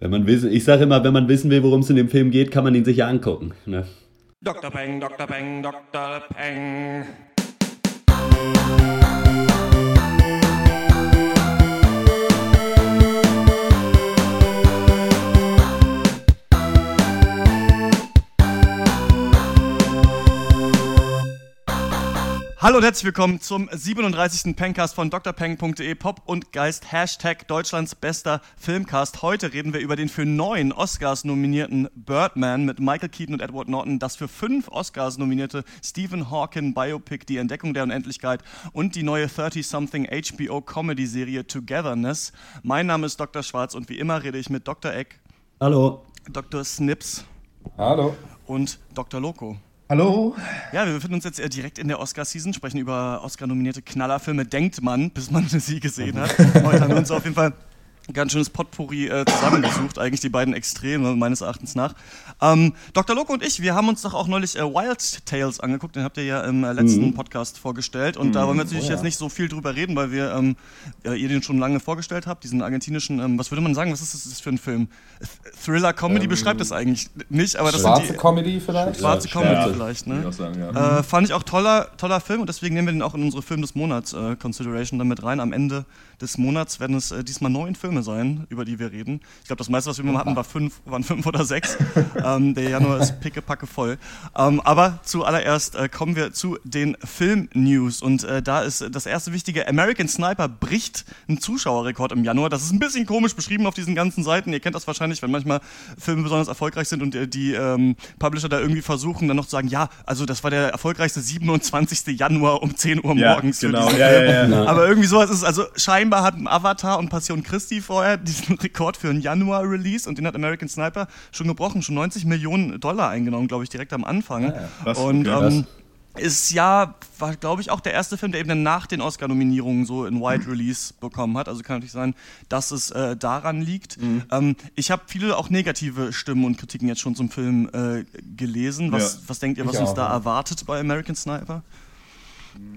Wenn man wissen, ich sage immer, wenn man wissen will, worum es in dem Film geht, kann man ihn sich ja angucken. Ne? Dr. Peng, Dr. Peng, Dr. Peng. Hallo und herzlich willkommen zum 37. Pencast von drpeng.de Pop und Geist Hashtag Deutschlands bester Filmcast. Heute reden wir über den für neun Oscars nominierten Birdman mit Michael Keaton und Edward Norton, das für fünf Oscars nominierte Stephen Hawking Biopic Die Entdeckung der Unendlichkeit und die neue 30-something HBO Comedy Serie Togetherness. Mein Name ist Dr. Schwarz und wie immer rede ich mit Dr. Eck, Hallo. Dr. Snips Hallo. und Dr. Loco. Hallo. Ja, wir befinden uns jetzt äh, direkt in der Oscar-Season, sprechen über Oscar-nominierte Knallerfilme, denkt man, bis man sie gesehen hat. Heute haben wir uns auf jeden Fall ganz schönes Potpourri äh, zusammengesucht, eigentlich die beiden Extreme meines Erachtens nach. Ähm, Dr. Loco und ich, wir haben uns doch auch neulich äh, Wild Tales angeguckt, den habt ihr ja im äh, letzten Mhm. Podcast vorgestellt und da wollen wir natürlich Oh ja. jetzt nicht so viel drüber reden, weil wir ähm, ja, ihr den schon lange vorgestellt habt, diesen argentinischen, ähm, was würde man sagen, was ist das für ein Film? Th- Thriller-Comedy Ähm, beschreibt es eigentlich nicht, aber das Schwarze sind die... Comedy vielleicht? Schwarze Comedy ja. vielleicht, ne? Sagen. Äh, fand ich auch toller, toller Film und deswegen nehmen wir den auch in unsere Film des Monats äh, Consideration damit rein. Am Ende des Monats werden es äh, diesmal neun Filme sein, über die wir reden. Ich glaube, das meiste, was wir mal hatten, war fünf, waren fünf oder sechs. ähm, der Januar ist pickepacke voll. Ähm, aber zuallererst äh, kommen wir zu den Film-News und äh, da ist das erste wichtige, American Sniper bricht einen Zuschauerrekord im Januar. Das ist ein bisschen komisch beschrieben auf diesen ganzen Seiten. Ihr kennt das wahrscheinlich, wenn manchmal Filme besonders erfolgreich sind und äh, die ähm, Publisher da irgendwie versuchen, dann noch zu sagen, ja, also das war der erfolgreichste 27. Januar um 10 Uhr Ja, morgens. für genau. diesen Ja, Film. ja, ja. Aber irgendwie sowas ist es. Also scheinbar hatten Avatar und Passion Christi vorher diesen Rekord für einen Januar-Release und den hat American Sniper schon gebrochen, schon 90 Millionen Dollar eingenommen, glaube ich, direkt am Anfang. Krass, und okay, ähm, ist ja, war glaube ich auch der erste Film, der eben dann nach den Oscar-Nominierungen so in Wide Release bekommen hat. Also kann natürlich sein, dass es äh, daran liegt. Mhm. Ähm, ich habe viele auch negative Stimmen und Kritiken jetzt schon zum Film äh, gelesen. Was, Ja. was denkt ihr, Ich was uns auch, da ja. erwartet bei American Sniper?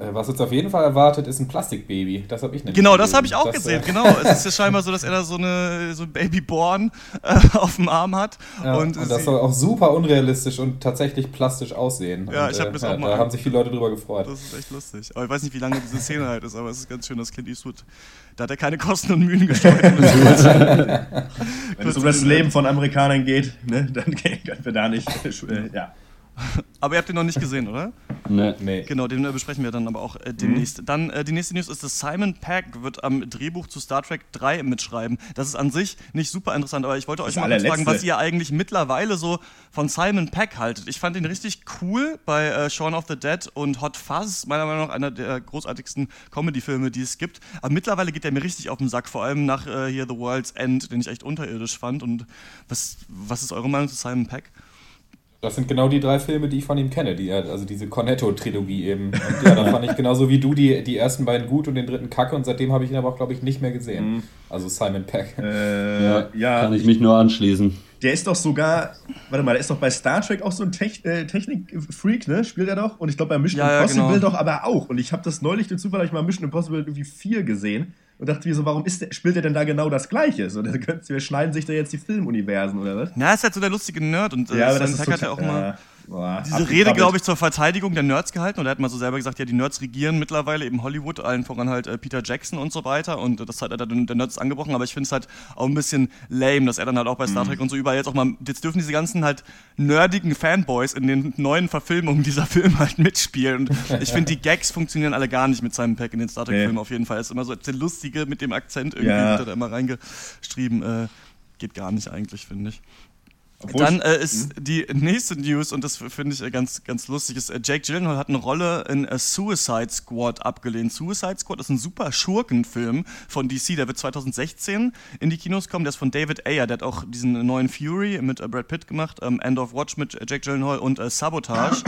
Äh, Was uns auf jeden Fall erwartet, ist ein Plastikbaby. Das habe ich nämlich Genau, das habe ich auch Das, gesehen. äh, Genau, es ist ja scheinbar so, dass er da so eine so ein Babyborn äh, auf dem Arm hat Ja, und, und, das soll auch super unrealistisch und tatsächlich plastisch aussehen. Ja, und, ich hab äh, das auch mal Da haben sich viele Leute drüber gefreut. Das ist echt lustig. Aber ich weiß nicht, wie lange diese Szene halt ist, aber es ist ganz schön, dass Clint Eastwood, da hat er keine Kosten und Mühen gescheut. Wenn es um das Leben von Amerikanern geht, ne, dann können wir da nicht. Äh, ja. aber ihr habt den noch nicht gesehen, oder? Ne. Nee. Genau, den äh, besprechen wir dann aber auch äh, demnächst. Dann äh, die nächste News ist, dass Simon Pegg wird am Drehbuch zu Star Trek 3 mitschreiben. Das ist an sich nicht super interessant, aber ich wollte euch Das mal fragen, was ihr eigentlich mittlerweile so von Simon Pegg haltet. Ich fand ihn richtig cool bei äh, Shaun of the Dead und Hot Fuzz, meiner Meinung nach einer der großartigsten Comedy-Filme, die es gibt. Aber mittlerweile geht er mir richtig auf den Sack, vor allem nach äh, hier The World's End, den ich echt unterirdisch fand. Und was, was ist eure Meinung zu Simon Pegg? Das sind genau die drei Filme, die ich von ihm kenne. Die, also diese Cornetto-Trilogie eben. Und ja, da fand ich genauso wie du die, die ersten beiden gut und den dritten kacke. Und seitdem habe ich ihn aber auch, glaube ich, nicht mehr gesehen. Also Simon Peck. Äh, Ja, ja, Kann ich mich nur anschließen. der ist doch sogar, warte mal, der ist doch bei Star Trek auch so ein Tech, äh, Technik-Freak, ne? Spielt er doch? Und ich glaube bei Mission Ja, ja, Impossible genau. doch aber auch. Und ich habe das neulich durch Zufall ich mal Mission Impossible irgendwie 4 gesehen und dachte mir so, warum ist der, spielt er denn da genau das Gleiche? So, wir schneiden sich da jetzt die Filmuniversen oder was? Na, ist halt so der lustige Nerd und äh, Simon Pegg hat ja auch immer. Boah, diese Rede, glaube ich, zur Verteidigung der Nerds gehalten und er hat mal so selber gesagt, ja, die Nerds regieren mittlerweile eben Hollywood, allen voran halt äh, Peter Jackson und so weiter und das hat er dann der Nerds angebrochen, aber ich finde es halt auch ein bisschen lame, dass er dann halt auch bei Star Trek und so überall jetzt auch mal, jetzt dürfen diese ganzen halt nerdigen Fanboys in den neuen Verfilmungen dieser Filme halt mitspielen und ich finde, die Gags funktionieren alle gar nicht mit Simon Peck in den Star Trek-Filmen Nee. auf jeden Fall. Er ist immer so der Lustige mit dem Akzent irgendwie, Ja. wird er da immer reingeschrieben, äh, geht gar nicht eigentlich, finde ich. Obwohl Dann äh, ist die nächste News, und das finde ich äh, ganz, ganz lustig, ist, äh, Jake Gyllenhaal hat eine Rolle in äh, Suicide Squad abgelehnt. Suicide Squad ist ein super Schurkenfilm von DC, der wird 2016 in die Kinos kommen. Der ist von David Ayer, der hat auch diesen neuen Fury mit äh, Brad Pitt gemacht, ähm, End of Watch mit Jake Gyllenhaal und äh, Sabotage.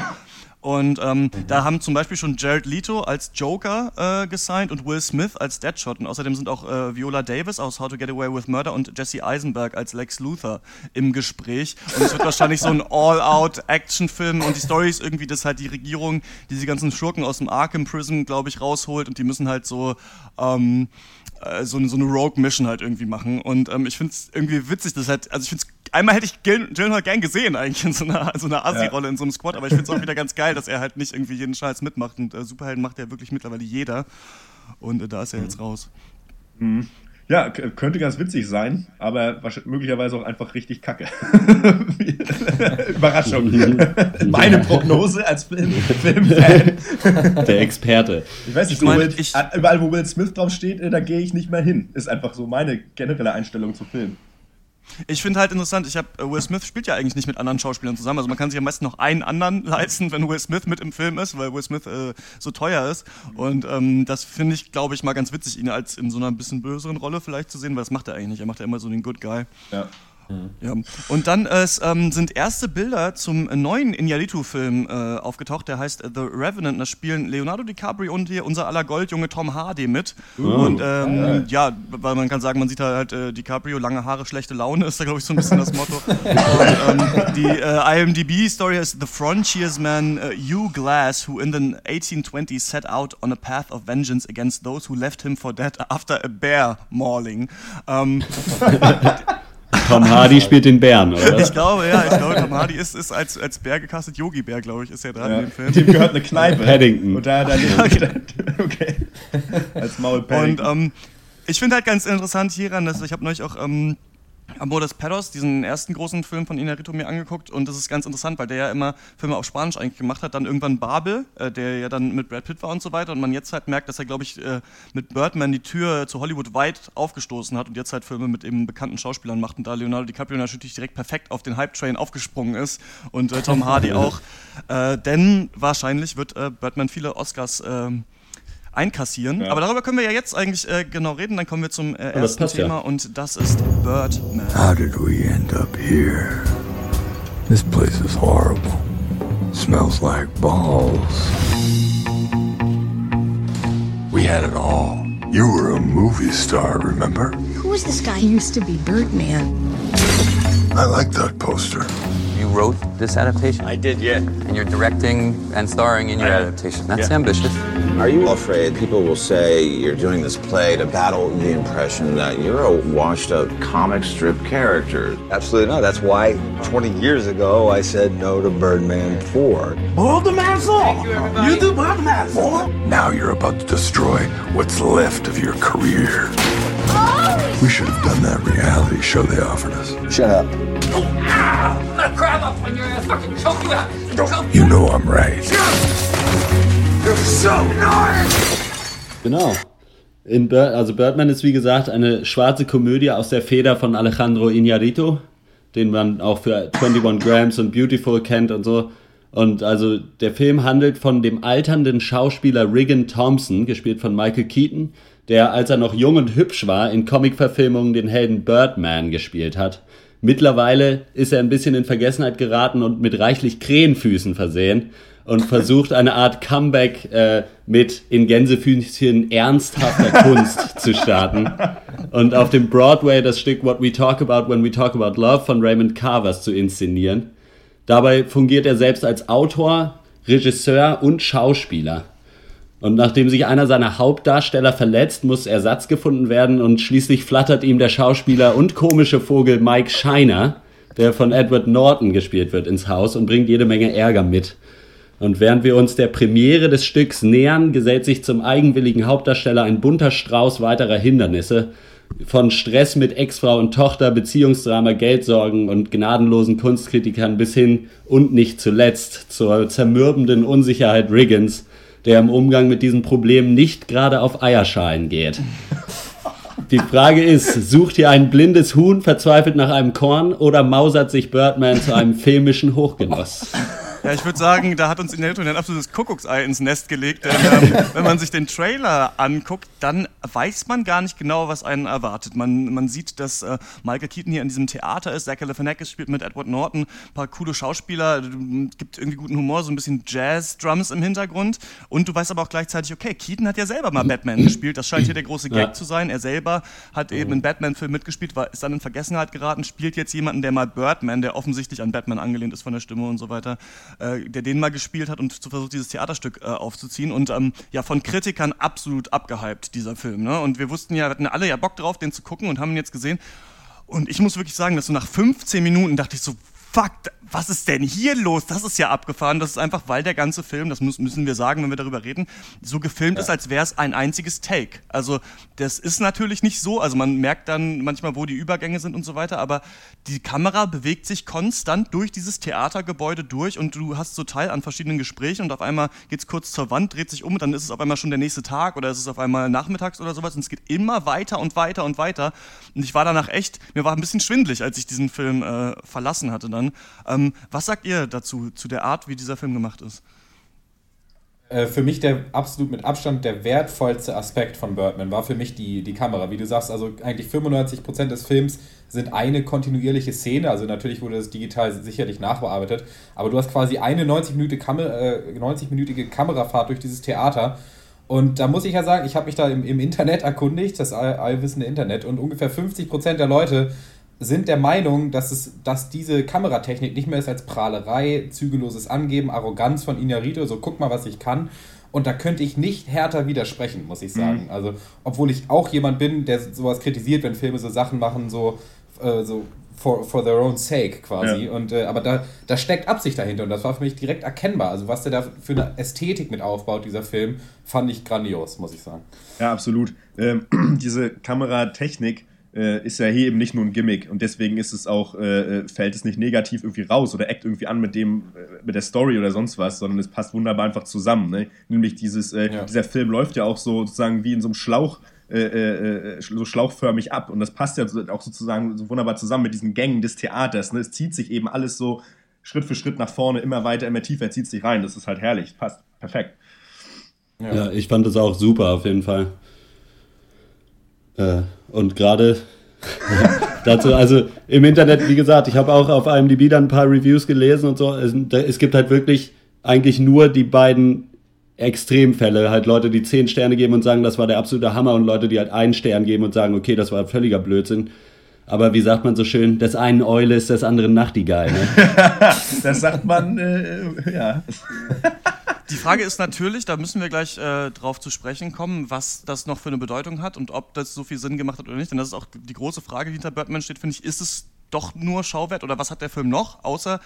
Und ähm, da haben zum Beispiel schon Jared Leto als Joker äh, gesigned und Will Smith als Deadshot. Und außerdem sind auch äh, Viola Davis aus How to Get Away with Murder und Jesse Eisenberg als Lex Luthor im Gespräch. Und es wird wahrscheinlich so ein All-Out-Action-Film und die Story ist irgendwie, dass halt die Regierung diese ganzen Schurken aus dem Arkham Prison, glaube ich, rausholt und die müssen halt so, ähm, äh, so, eine- so eine Rogue-Mission halt irgendwie machen. Und ähm, ich finde es irgendwie witzig, dass halt, also ich finde es, einmal hätte ich Gyllenhaal gern gesehen eigentlich in so einer, so einer Assi-Rolle in so einem Squad, aber ich finde es auch wieder ganz geil, dass er halt nicht irgendwie jeden Scheiß mitmacht und äh, Superhelden macht ja wirklich mittlerweile jeder. Und äh, da ist er jetzt raus. Ja, könnte ganz witzig sein, aber möglicherweise auch einfach richtig kacke. Überraschung. Meine Prognose als Film, Filmfan. Der Experte. Ich weiß nicht, Ich so mein, Will, ich- überall wo Will Smith draufsteht, äh, da gehe ich nicht mehr hin. Ist einfach so meine generelle Einstellung zu Film. Ich finde halt interessant, ich habe Will Smith spielt ja eigentlich nicht mit anderen Schauspielern zusammen. Also man kann sich am meisten noch einen anderen leisten, wenn Will Smith mit im Film ist, weil Will Smith äh, so teuer ist. Und ähm, das finde ich, glaube ich, mal ganz witzig, ihn als in so einer bisschen böseren Rolle vielleicht zu sehen, weil das macht er eigentlich nicht. Er macht ja immer so den Good Guy. Ja. Ja. Und dann äh, ähm, sind erste Bilder zum äh, neuen Iñárritu-Film äh, aufgetaucht, der heißt äh, The Revenant. Da spielen Leonardo DiCaprio und hier unser aller Goldjunge Tom Hardy mit. Und ähm, ja, weil man kann sagen, man sieht halt äh, DiCaprio, lange Haare, schlechte Laune, ist da glaube ich so ein bisschen das Motto. Und ähm, die äh, IMDb-Story ist The Frontiersman uh, Hugh Glass, who in the 1820s set out on a path of vengeance against those who left him for dead after a bear mauling. Ähm, Tom Hardy spielt den Bären, oder? ich glaube, ja, ich glaube, Tom Hardy ist, ist als, als Bär gecastet. Yogi Bär, glaube ich, ist ja dran Ja. in dem Film. Dem gehört eine Kneipe. Paddington. Und da, da okay. Als Maul Und Paddington. ähm, ich finde halt ganz interessant hieran, dass ich habe neulich auch ähm, Amores Perros, diesen ersten großen Film von Inarito mir angeguckt und das ist ganz interessant, weil der ja immer Filme auf Spanisch eigentlich gemacht hat, dann irgendwann Babel, äh, der ja dann mit Brad Pitt war und so weiter und man jetzt halt merkt, dass er glaube ich äh, mit Birdman die Tür zu Hollywood weit aufgestoßen hat und jetzt halt Filme mit eben bekannten Schauspielern macht und da Leonardo DiCaprio natürlich direkt perfekt auf den Hype-Train aufgesprungen ist und äh, Tom Hardy auch, denn wahrscheinlich wird Birdman viele Oscars ähm, einkassieren. Ja. Aber darüber können wir ja jetzt eigentlich äh, genau reden. Dann kommen wir zum äh, ersten passt ja. Thema und das ist Birdman. How did we end up here? This place is horrible. Smells like balls. We had it all. You were a movie star, remember? Who was this guy? He used to be Birdman. I like that poster. You wrote this adaptation? I did, yeah. And you're directing and starring in your I adaptation. That's Yeah. ambitious. Are you afraid people will say you're doing this play to battle the impression that you're a washed up comic strip character? Absolutely not. That's why 20 years ago I said no to Birdman 4. Hold the man fall. You do Birdman fall. Now you're about to destroy what's left of your career. We should have done that reality show they offered us. Shut up. You know I'm right. You're so nice. Genau. In Bir also Birdman ist wie gesagt eine schwarze Komödie aus der Feder von Alejandro Iñárritu, den man auch für 21 Grams und Beautiful kennt und so. Und also der Film handelt von dem alternden Schauspieler Regan Thompson, gespielt von Michael Keaton, der als er noch jung und hübsch war in Comicverfilmungen den Helden Birdman gespielt hat. Mittlerweile ist er ein bisschen in Vergessenheit geraten und mit reichlich Krähenfüßen versehen und versucht eine Art Comeback äh, mit in Gänsefüßchen ernsthafter Kunst zu starten. Und auf dem Broadway das Stück What We Talk About When We Talk About Love von Raymond Carvers zu inszenieren. Dabei fungiert er selbst als Autor, Regisseur und Schauspieler. Und nachdem sich einer seiner Hauptdarsteller verletzt, muss Ersatz gefunden werden und schließlich flattert ihm der Schauspieler und komische Vogel Mike Shiner, der von Edward Norton gespielt wird, ins Haus und bringt jede Menge Ärger mit. Und während wir uns der Premiere des Stücks nähern, gesellt sich zum eigenwilligen Hauptdarsteller ein bunter Strauß weiterer Hindernisse. Von Stress mit Ex-Frau und Tochter, Beziehungsdrama, Geldsorgen und gnadenlosen Kunstkritikern bis hin und nicht zuletzt zur zermürbenden Unsicherheit Riggins, der im Umgang mit diesen Problemen nicht gerade auf Eierschalen geht. Die Frage ist, sucht hier ein blindes Huhn verzweifelt nach einem Korn oder mausert sich Birdman zu einem filmischen Hochgenuss? Ja, ich würde sagen, da hat uns Inarito ein absolutes Kuckucksei ins Nest gelegt. Denn, ähm, wenn man sich den Trailer anguckt, dann weiß man gar nicht genau, was einen erwartet. Man, man sieht, dass äh, Michael Keaton hier in diesem Theater ist. Zach Galifianakis spielt mit Edward Norton. Ein paar coole Schauspieler. Gibt irgendwie guten Humor, so ein bisschen Jazz-Drums im Hintergrund. Und du weißt aber auch gleichzeitig, okay, Keaton hat ja selber mal Batman gespielt. Das scheint hier der große Gag ja. zu sein. Er selber hat eben in Batman-Film mitgespielt, war, ist dann in Vergessenheit geraten, spielt jetzt jemanden, der mal Birdman, der offensichtlich an Batman angelehnt ist von der Stimme und so weiter, äh, der den mal gespielt hat und zu versucht, dieses Theaterstück äh, aufzuziehen. Und ähm, ja, von Kritikern absolut abgehypt, dieser Film. Ne? Und wir wussten ja, wir hatten alle ja Bock drauf, den zu gucken und haben ihn jetzt gesehen. Und ich muss wirklich sagen, dass so nach 15 Minuten dachte ich so, fuck, was ist denn hier los? Das ist ja abgefahren. Das ist einfach, weil der ganze Film, das müssen wir sagen, wenn wir darüber reden, so gefilmt ja. ist, als wäre es ein einziges Take. Also das ist natürlich nicht so. Also man merkt dann manchmal, wo die Übergänge sind und so weiter, aber die Kamera bewegt sich konstant durch dieses Theatergebäude durch und du hast so Teil an verschiedenen Gesprächen und auf einmal geht es kurz zur Wand, dreht sich um und dann ist es auf einmal schon der nächste Tag oder ist es auf einmal nachmittags oder sowas und es geht immer weiter und weiter und weiter. Und ich war danach echt, mir war ein bisschen schwindlig, als ich diesen Film äh, verlassen hatte dann. Ähm, was sagt ihr dazu, zu der Art, wie dieser Film gemacht ist? Äh, für mich der absolut mit Abstand der wertvollste Aspekt von Birdman war für mich die, die Kamera. Wie du sagst, also eigentlich 95% des Films sind eine kontinuierliche Szene. Also natürlich wurde das digital sicherlich nachbearbeitet, aber du hast quasi eine 90-minütige Kamer äh, 90 Kamerafahrt durch dieses Theater. Und da muss ich ja sagen, ich habe mich da im, im Internet erkundigt, das all, allwissende Internet, und ungefähr 50% der Leute sind der Meinung, dass, es, dass diese Kameratechnik nicht mehr ist als Prahlerei, zügelloses Angeben, Arroganz von Inarito, so guck mal, was ich kann. Und da könnte ich nicht härter widersprechen, muss ich sagen. Mhm. Also, obwohl ich auch jemand bin, der sowas kritisiert, wenn Filme so Sachen machen, so, äh, so for, for their own sake quasi. Ja. Und, äh, aber da, da steckt Absicht dahinter und das war für mich direkt erkennbar. Also, was der da für eine Ästhetik mit aufbaut, dieser Film, fand ich grandios, muss ich sagen. Ja, absolut. Ähm, diese Kameratechnik äh, ist ja hier eben nicht nur ein Gimmick und deswegen ist es auch, äh, äh, fällt es nicht negativ irgendwie raus oder eckt irgendwie an mit dem, äh, mit der Story oder sonst was, sondern es passt wunderbar einfach zusammen. Ne? Nämlich dieses, äh, ja. dieser Film läuft ja auch so sozusagen wie in so einem Schlauch, äh, so schlauchförmig ab und das passt ja auch sozusagen so wunderbar zusammen mit diesen Gängen des Theaters. Ne? Es zieht sich eben alles so Schritt für Schritt nach vorne, immer weiter, immer tiefer, zieht sich rein. Das ist halt herrlich, passt perfekt. Ja, ja ich fand das auch super auf jeden Fall. Äh, und gerade dazu, also im Internet, wie gesagt, ich habe auch auf IMDb dann ein paar Reviews gelesen und so. Es, es, gibt halt wirklich eigentlich nur die beiden Extremfälle. Halt Leute, die zehn Sterne geben und sagen, das war der absolute Hammer und Leute, die halt einen Stern geben und sagen, okay, das war völliger Blödsinn. Aber wie sagt man so schön, des einen Eule ist des anderen Nachtigall. Ne? das sagt man, äh, ja. Die Frage ist natürlich, da müssen wir gleich äh, drauf zu sprechen kommen, was das noch für eine Bedeutung hat und ob das so viel Sinn gemacht hat oder nicht. Denn das ist auch die große Frage, die hinter Birdman steht, finde ich. Ist es doch nur Schauwert oder was hat der Film noch, außer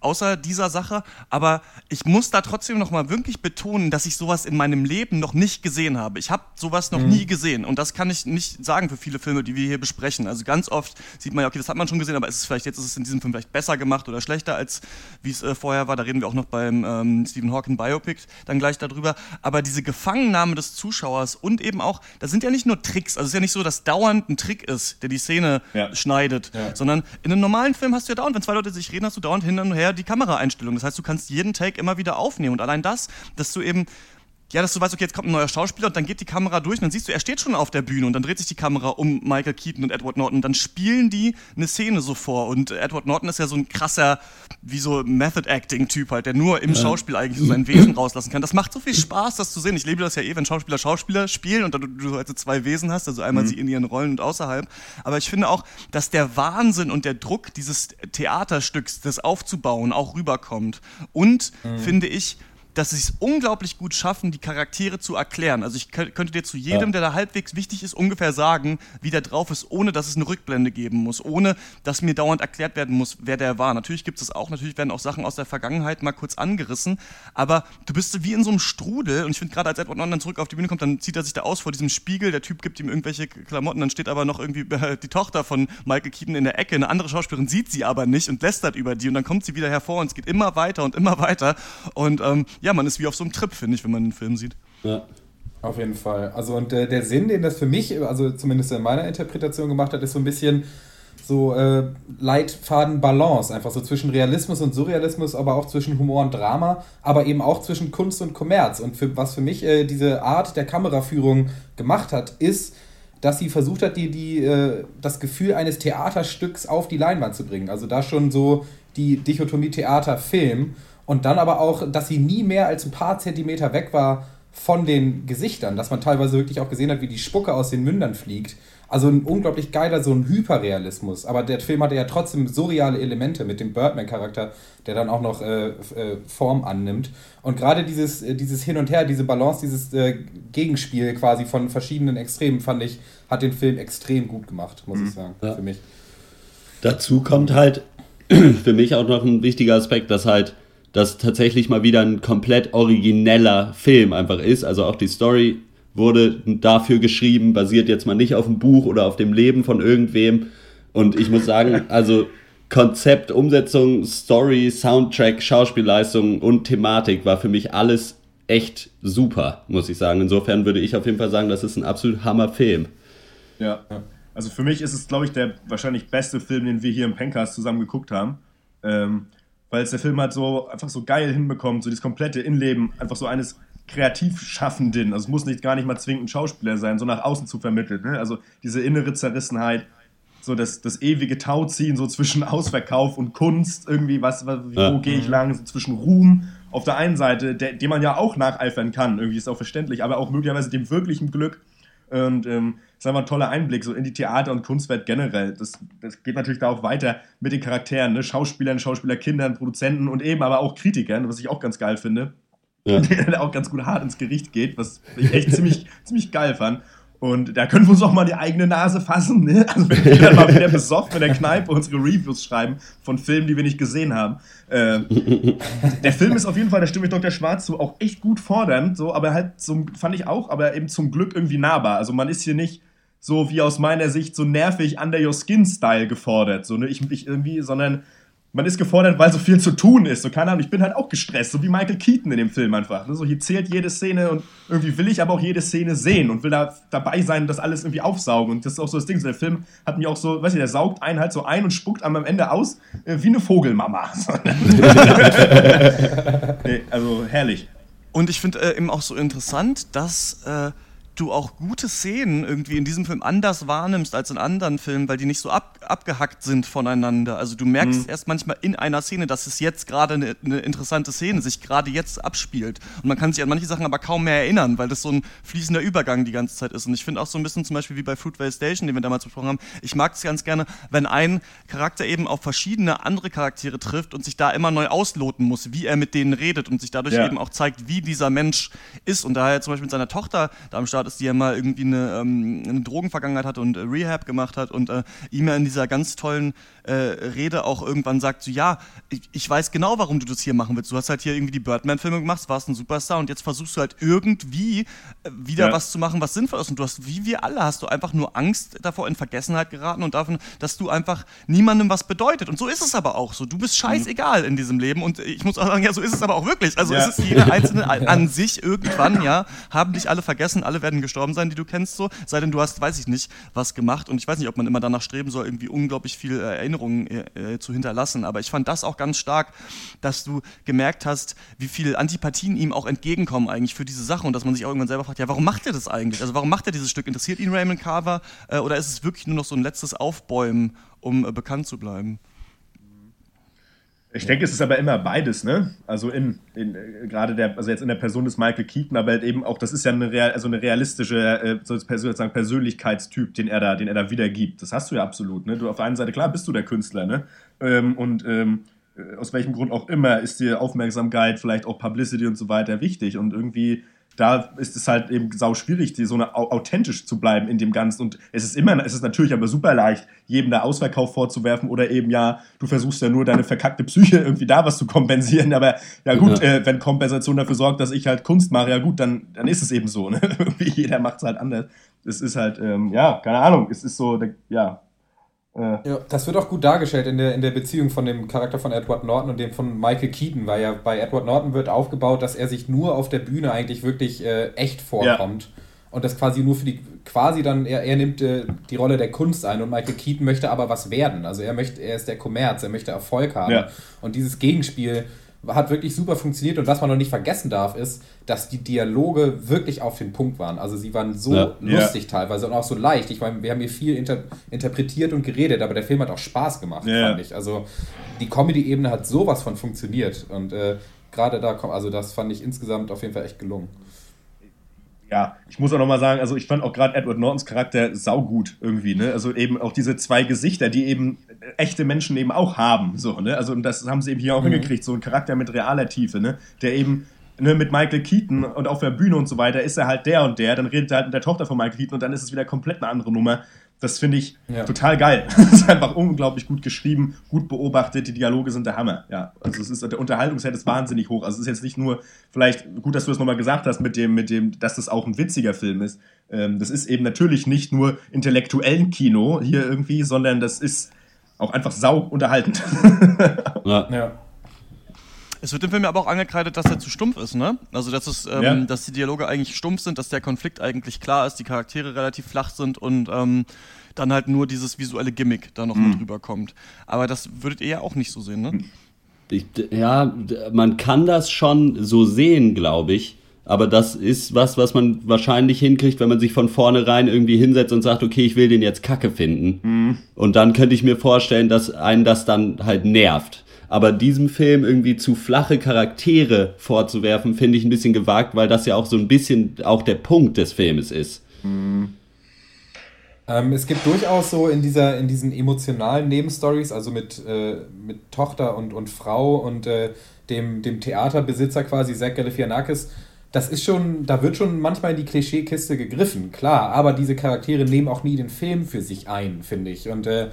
außer dieser Sache. Aber ich muss da trotzdem noch mal wirklich betonen, dass ich sowas in meinem Leben noch nicht gesehen habe. Ich habe sowas noch mhm. nie gesehen. Und das kann ich nicht sagen für viele Filme, die wir hier besprechen. Also ganz oft sieht man ja, okay, das hat man schon gesehen, aber ist es vielleicht jetzt ist es in diesem Film vielleicht besser gemacht oder schlechter, als wie es äh, vorher war. Da reden wir auch noch beim ähm, Stephen Hawking Biopic dann gleich darüber. Aber diese Gefangennahme des Zuschauers und eben auch, das sind ja nicht nur Tricks. Also es ist ja nicht so, dass dauernd ein Trick ist, der die Szene ja. schneidet, ja. sondern in einem normalen Film hast du ja dauernd, wenn zwei Leute sich reden, hast du dauernd hin und her die Kameraeinstellung. Das heißt, du kannst jeden Take immer wieder aufnehmen. Und allein das, dass du eben ja, dass du weißt, okay, jetzt kommt ein neuer Schauspieler und dann geht die Kamera durch und dann siehst du, er steht schon auf der Bühne und dann dreht sich die Kamera um Michael Keaton und Edward Norton. Dann spielen die eine Szene so vor und Edward Norton ist ja so ein krasser, wie so Method-Acting-Typ halt, der nur im Schauspiel eigentlich so sein Wesen rauslassen kann. Das macht so viel Spaß, das zu sehen. Ich liebe das ja eh, wenn Schauspieler Schauspieler spielen und dann du, du also zwei Wesen hast, also einmal mhm. sie in ihren Rollen und außerhalb. Aber ich finde auch, dass der Wahnsinn und der Druck dieses Theaterstücks, das aufzubauen, auch rüberkommt. Und, mhm. finde ich, dass sie es unglaublich gut schaffen, die Charaktere zu erklären. Also ich könnte dir zu jedem, ja. der da halbwegs wichtig ist, ungefähr sagen, wie der drauf ist, ohne dass es eine Rückblende geben muss, ohne dass mir dauernd erklärt werden muss, wer der war. Natürlich gibt es auch, natürlich werden auch Sachen aus der Vergangenheit mal kurz angerissen, aber du bist wie in so einem Strudel und ich finde gerade, als Edward Norton dann zurück auf die Bühne kommt, dann zieht er sich da aus vor diesem Spiegel, der Typ gibt ihm irgendwelche Klamotten, dann steht aber noch irgendwie äh, die Tochter von Michael Keaton in der Ecke, eine andere Schauspielerin sieht sie aber nicht und lästert über die und dann kommt sie wieder hervor und es geht immer weiter und immer weiter und ähm, ja, ja, man ist wie auf so einem Trip, finde ich, wenn man den Film sieht. Ja. Auf jeden Fall. Also und äh, der Sinn, den das für mich, also zumindest in meiner Interpretation gemacht hat, ist so ein bisschen so äh, Leitfaden Balance, einfach so zwischen Realismus und Surrealismus, aber auch zwischen Humor und Drama, aber eben auch zwischen Kunst und Kommerz. Und für, was für mich äh, diese Art der Kameraführung gemacht hat, ist, dass sie versucht hat, die, die, äh, das Gefühl eines Theaterstücks auf die Leinwand zu bringen. Also da schon so die Dichotomie Theater-Film und dann aber auch, dass sie nie mehr als ein paar Zentimeter weg war von den Gesichtern, dass man teilweise wirklich auch gesehen hat, wie die Spucke aus den Mündern fliegt. Also ein unglaublich geiler, so ein Hyperrealismus. Aber der Film hatte ja trotzdem surreale Elemente mit dem Birdman-Charakter, der dann auch noch äh, äh, Form annimmt. Und gerade dieses, äh, dieses Hin und Her, diese Balance, dieses äh, Gegenspiel quasi von verschiedenen Extremen, fand ich, hat den Film extrem gut gemacht, muss ich sagen, ja. für mich. Dazu kommt halt für mich auch noch ein wichtiger Aspekt, dass halt das tatsächlich mal wieder ein komplett origineller Film einfach ist. Also auch die Story wurde dafür geschrieben, basiert jetzt mal nicht auf dem Buch oder auf dem Leben von irgendwem. Und ich muss sagen, also Konzept, Umsetzung, Story, Soundtrack, Schauspielleistung und Thematik war für mich alles echt super, muss ich sagen. Insofern würde ich auf jeden Fall sagen, das ist ein absolut Hammerfilm. Ja, also für mich ist es, glaube ich, der wahrscheinlich beste Film, den wir hier im Pencast zusammen geguckt haben. Ähm, weil es der Film halt so einfach so geil hinbekommt, so das komplette Innenleben einfach so eines Kreativschaffenden, also es muss nicht gar nicht mal zwingend ein Schauspieler sein, so nach außen zu vermitteln. Ne? Also diese innere Zerrissenheit, so das, das ewige Tauziehen so zwischen Ausverkauf und Kunst, irgendwie, was, was wo ja. gehe ich lang, so zwischen Ruhm auf der einen Seite, der, dem man ja auch nacheifern kann, irgendwie ist auch verständlich, aber auch möglicherweise dem wirklichen Glück. Und ähm, ist einfach ein toller Einblick so in die Theater- und Kunstwelt generell. Das, das geht natürlich da auch weiter mit den Charakteren, ne? Schauspielern, Schauspielerkindern, Produzenten und eben aber auch Kritikern, was ich auch ganz geil finde ja. der auch ganz gut hart ins Gericht geht, was ich echt ziemlich, ziemlich geil fand. Und da können wir uns auch mal die eigene Nase fassen, ne? Also wenn wir dann mal wieder besoffen in der Kneipe unsere Reviews schreiben von Filmen, die wir nicht gesehen haben. Äh, der Film ist auf jeden Fall, da stimme ich Dr. Schwarz zu, auch echt gut fordernd, so, aber halt zum, fand ich auch, aber eben zum Glück irgendwie nahbar. Also man ist hier nicht so wie aus meiner Sicht so nervig under your skin Style gefordert, so, ne? Ich, ich irgendwie, sondern man ist gefordert, weil so viel zu tun ist. So, keine Ahnung, ich bin halt auch gestresst, so wie Michael Keaton in dem Film einfach. Ne? So, hier zählt jede Szene und irgendwie will ich aber auch jede Szene sehen und will da dabei sein, das alles irgendwie aufsaugen. Und das ist auch so das Ding. So, der Film hat mich auch so, weiß ich, der saugt einen halt so ein und spuckt am Ende aus äh, wie eine Vogelmama. nee, also herrlich. Und ich finde äh, eben auch so interessant, dass. Äh du auch gute Szenen irgendwie in diesem Film anders wahrnimmst als in anderen Filmen, weil die nicht so ab, abgehackt sind voneinander. Also du merkst mhm. erst manchmal in einer Szene, dass es jetzt gerade eine, eine, interessante Szene sich gerade jetzt abspielt. Und man kann sich an manche Sachen aber kaum mehr erinnern, weil das so ein fließender Übergang die ganze Zeit ist. Und ich finde auch so ein bisschen zum Beispiel wie bei Fruitvale Station, den wir damals besprochen haben, ich mag es ganz gerne, wenn ein Charakter eben auf verschiedene andere Charaktere trifft und sich da immer neu ausloten muss, wie er mit denen redet und sich dadurch ja. eben auch zeigt, wie dieser Mensch ist. Und da er zum Beispiel mit seiner Tochter da am Start ist, die ja mal irgendwie eine, ähm, eine Drogenvergangenheit hat und äh, Rehab gemacht hat und äh, ihm ja in dieser ganz tollen äh, Rede auch irgendwann sagt, so ja, ich, ich, weiß genau, warum du das hier machen willst. Du hast halt hier irgendwie die Birdman-Filme gemacht, warst ein Superstar und jetzt versuchst du halt irgendwie äh, wieder ja. was zu machen, was sinnvoll ist. Und du hast, wie wir alle, hast du einfach nur Angst davor, in Vergessenheit geraten und davon, dass du einfach niemandem was bedeutet. Und so ist es aber auch so. Du bist scheißegal in diesem Leben und ich muss auch sagen, ja, so ist es aber auch wirklich. Also ja. ist es jeder Einzelne an sich irgendwann, ja, haben dich alle vergessen, alle werden gestorben sein, die du kennst, so. Sei denn, du hast, weiß ich nicht, was gemacht. Und ich weiß nicht, ob man immer danach streben soll, irgendwie unglaublich viel Erinnerungen äh, äh, zu hinterlassen. Aber ich fand das auch ganz stark, dass du gemerkt hast, wie viel Antipathien ihm auch entgegenkommen eigentlich für diese Sache und dass man sich auch irgendwann selber fragt, ja, warum macht er das eigentlich? Also warum macht er dieses Stück? Interessiert ihn Raymond Carver äh, oder ist es wirklich nur noch so ein letztes Aufbäumen, um äh, bekannt zu bleiben? Ich denke, es ist aber immer beides, ne? Also in, in äh, gerade der, also jetzt in der Person des Michael Keaton, aber halt eben auch, das ist ja eine, real, also eine realistische äh, sozusagen Persönlichkeitstyp, den er da, den er da wiedergibt. Das hast du ja absolut, ne? Du auf der einen Seite, klar, bist du der Künstler, ne? Ähm, und ähm, äh, aus welchem Grund auch immer ist dir Aufmerksamkeit, vielleicht auch Publicity und so weiter wichtig und irgendwie da ist es halt eben sau schwierig, die so eine, authentisch zu bleiben in dem Ganzen. Und es ist immer, es ist natürlich aber super leicht, jedem da Ausverkauf vorzuwerfen oder eben ja, du versuchst ja nur deine verkackte Psyche irgendwie da was zu kompensieren. Aber ja gut, ja. Äh, wenn Kompensation dafür sorgt, dass ich halt Kunst mache, ja gut, dann, dann ist es eben so. Ne? Jeder macht es halt anders. Es ist halt, ähm, ja, keine Ahnung, es ist so, ja, ja. ja. das wird auch gut dargestellt in der, in der Beziehung von dem Charakter von Edward Norton und dem von Michael Keaton, weil ja bei Edward Norton wird aufgebaut, dass er sich nur auf der Bühne eigentlich wirklich äh, echt vorkommt. Ja. und das quasi nur für die, quasi dann, er, er nimmt äh, die Rolle der Kunst ein und Michael Keaton möchte aber was werden. Also er möchte, er ist der Kommerz, er möchte Erfolg haben. Ja. Und dieses Gegenspiel hat wirklich super funktioniert und was man noch nicht vergessen darf, ist, dass die Dialoge wirklich auf den Punkt waren. Also sie waren so Ja. lustig teilweise und auch so leicht. Ich meine, wir haben hier viel inter interpretiert und geredet, aber der Film hat auch Spaß gemacht, Ja. fand ich. Also die Comedy-Ebene hat sowas von funktioniert und äh, gerade da kommt, also das fand ich insgesamt auf jeden Fall echt gelungen. Ja, ich muss auch nochmal sagen, also ich fand auch gerade Edward Nortons Charakter saugut irgendwie, ne? Also eben auch diese zwei Gesichter, die eben echte Menschen eben auch haben, so, ne? Also und das haben sie eben hier auch Mhm. hingekriegt, so ein Charakter mit realer Tiefe, ne? Der eben ne, mit Michael Keaton und auf der Bühne und so weiter ist er halt der und der, dann redet er halt mit der Tochter von Michael Keaton und dann ist es wieder komplett eine andere Nummer. Das finde ich Ja. total geil. Das ist einfach unglaublich gut geschrieben, gut beobachtet, die Dialoge sind der Hammer. Ja, also es ist der Unterhaltungswert ist wahnsinnig hoch. Also es ist jetzt nicht nur vielleicht gut, dass du es nochmal gesagt hast mit dem mit dem, dass das auch ein witziger Film ist. Ähm, das ist eben natürlich nicht nur intellektuellen Kino hier irgendwie, sondern das ist auch einfach sau unterhaltend. Ja. Ja. Es wird dem Film ja aber auch angekreidet, dass er zu stumpf ist, ne? Also, dass, es, ähm, Ja. dass die Dialoge eigentlich stumpf sind, dass der Konflikt eigentlich klar ist, die Charaktere relativ flach sind und ähm, dann halt nur dieses visuelle Gimmick da noch Mhm. mit rüberkommt. Aber das würdet ihr ja auch nicht so sehen, ne? Ich, ja, man kann das schon so sehen, glaube ich. Aber das ist was, was man wahrscheinlich hinkriegt, wenn man sich von vornherein irgendwie hinsetzt und sagt, okay, ich will den jetzt Kacke finden. Und dann könnte ich mir vorstellen, dass einen das dann halt nervt. Aber diesem Film irgendwie zu flache Charaktere vorzuwerfen, finde ich ein bisschen gewagt, weil das ja auch so ein bisschen auch der Punkt des Filmes ist. Ähm, es gibt durchaus so in, dieser, in diesen emotionalen Nebenstories, also mit, äh, mit Tochter und, und Frau und äh, dem, dem Theaterbesitzer quasi, Zach Galifianakis, das ist schon, da wird schon manchmal in die Klischeekiste gegriffen, klar, aber diese Charaktere nehmen auch nie den Film für sich ein, finde ich. Und, äh,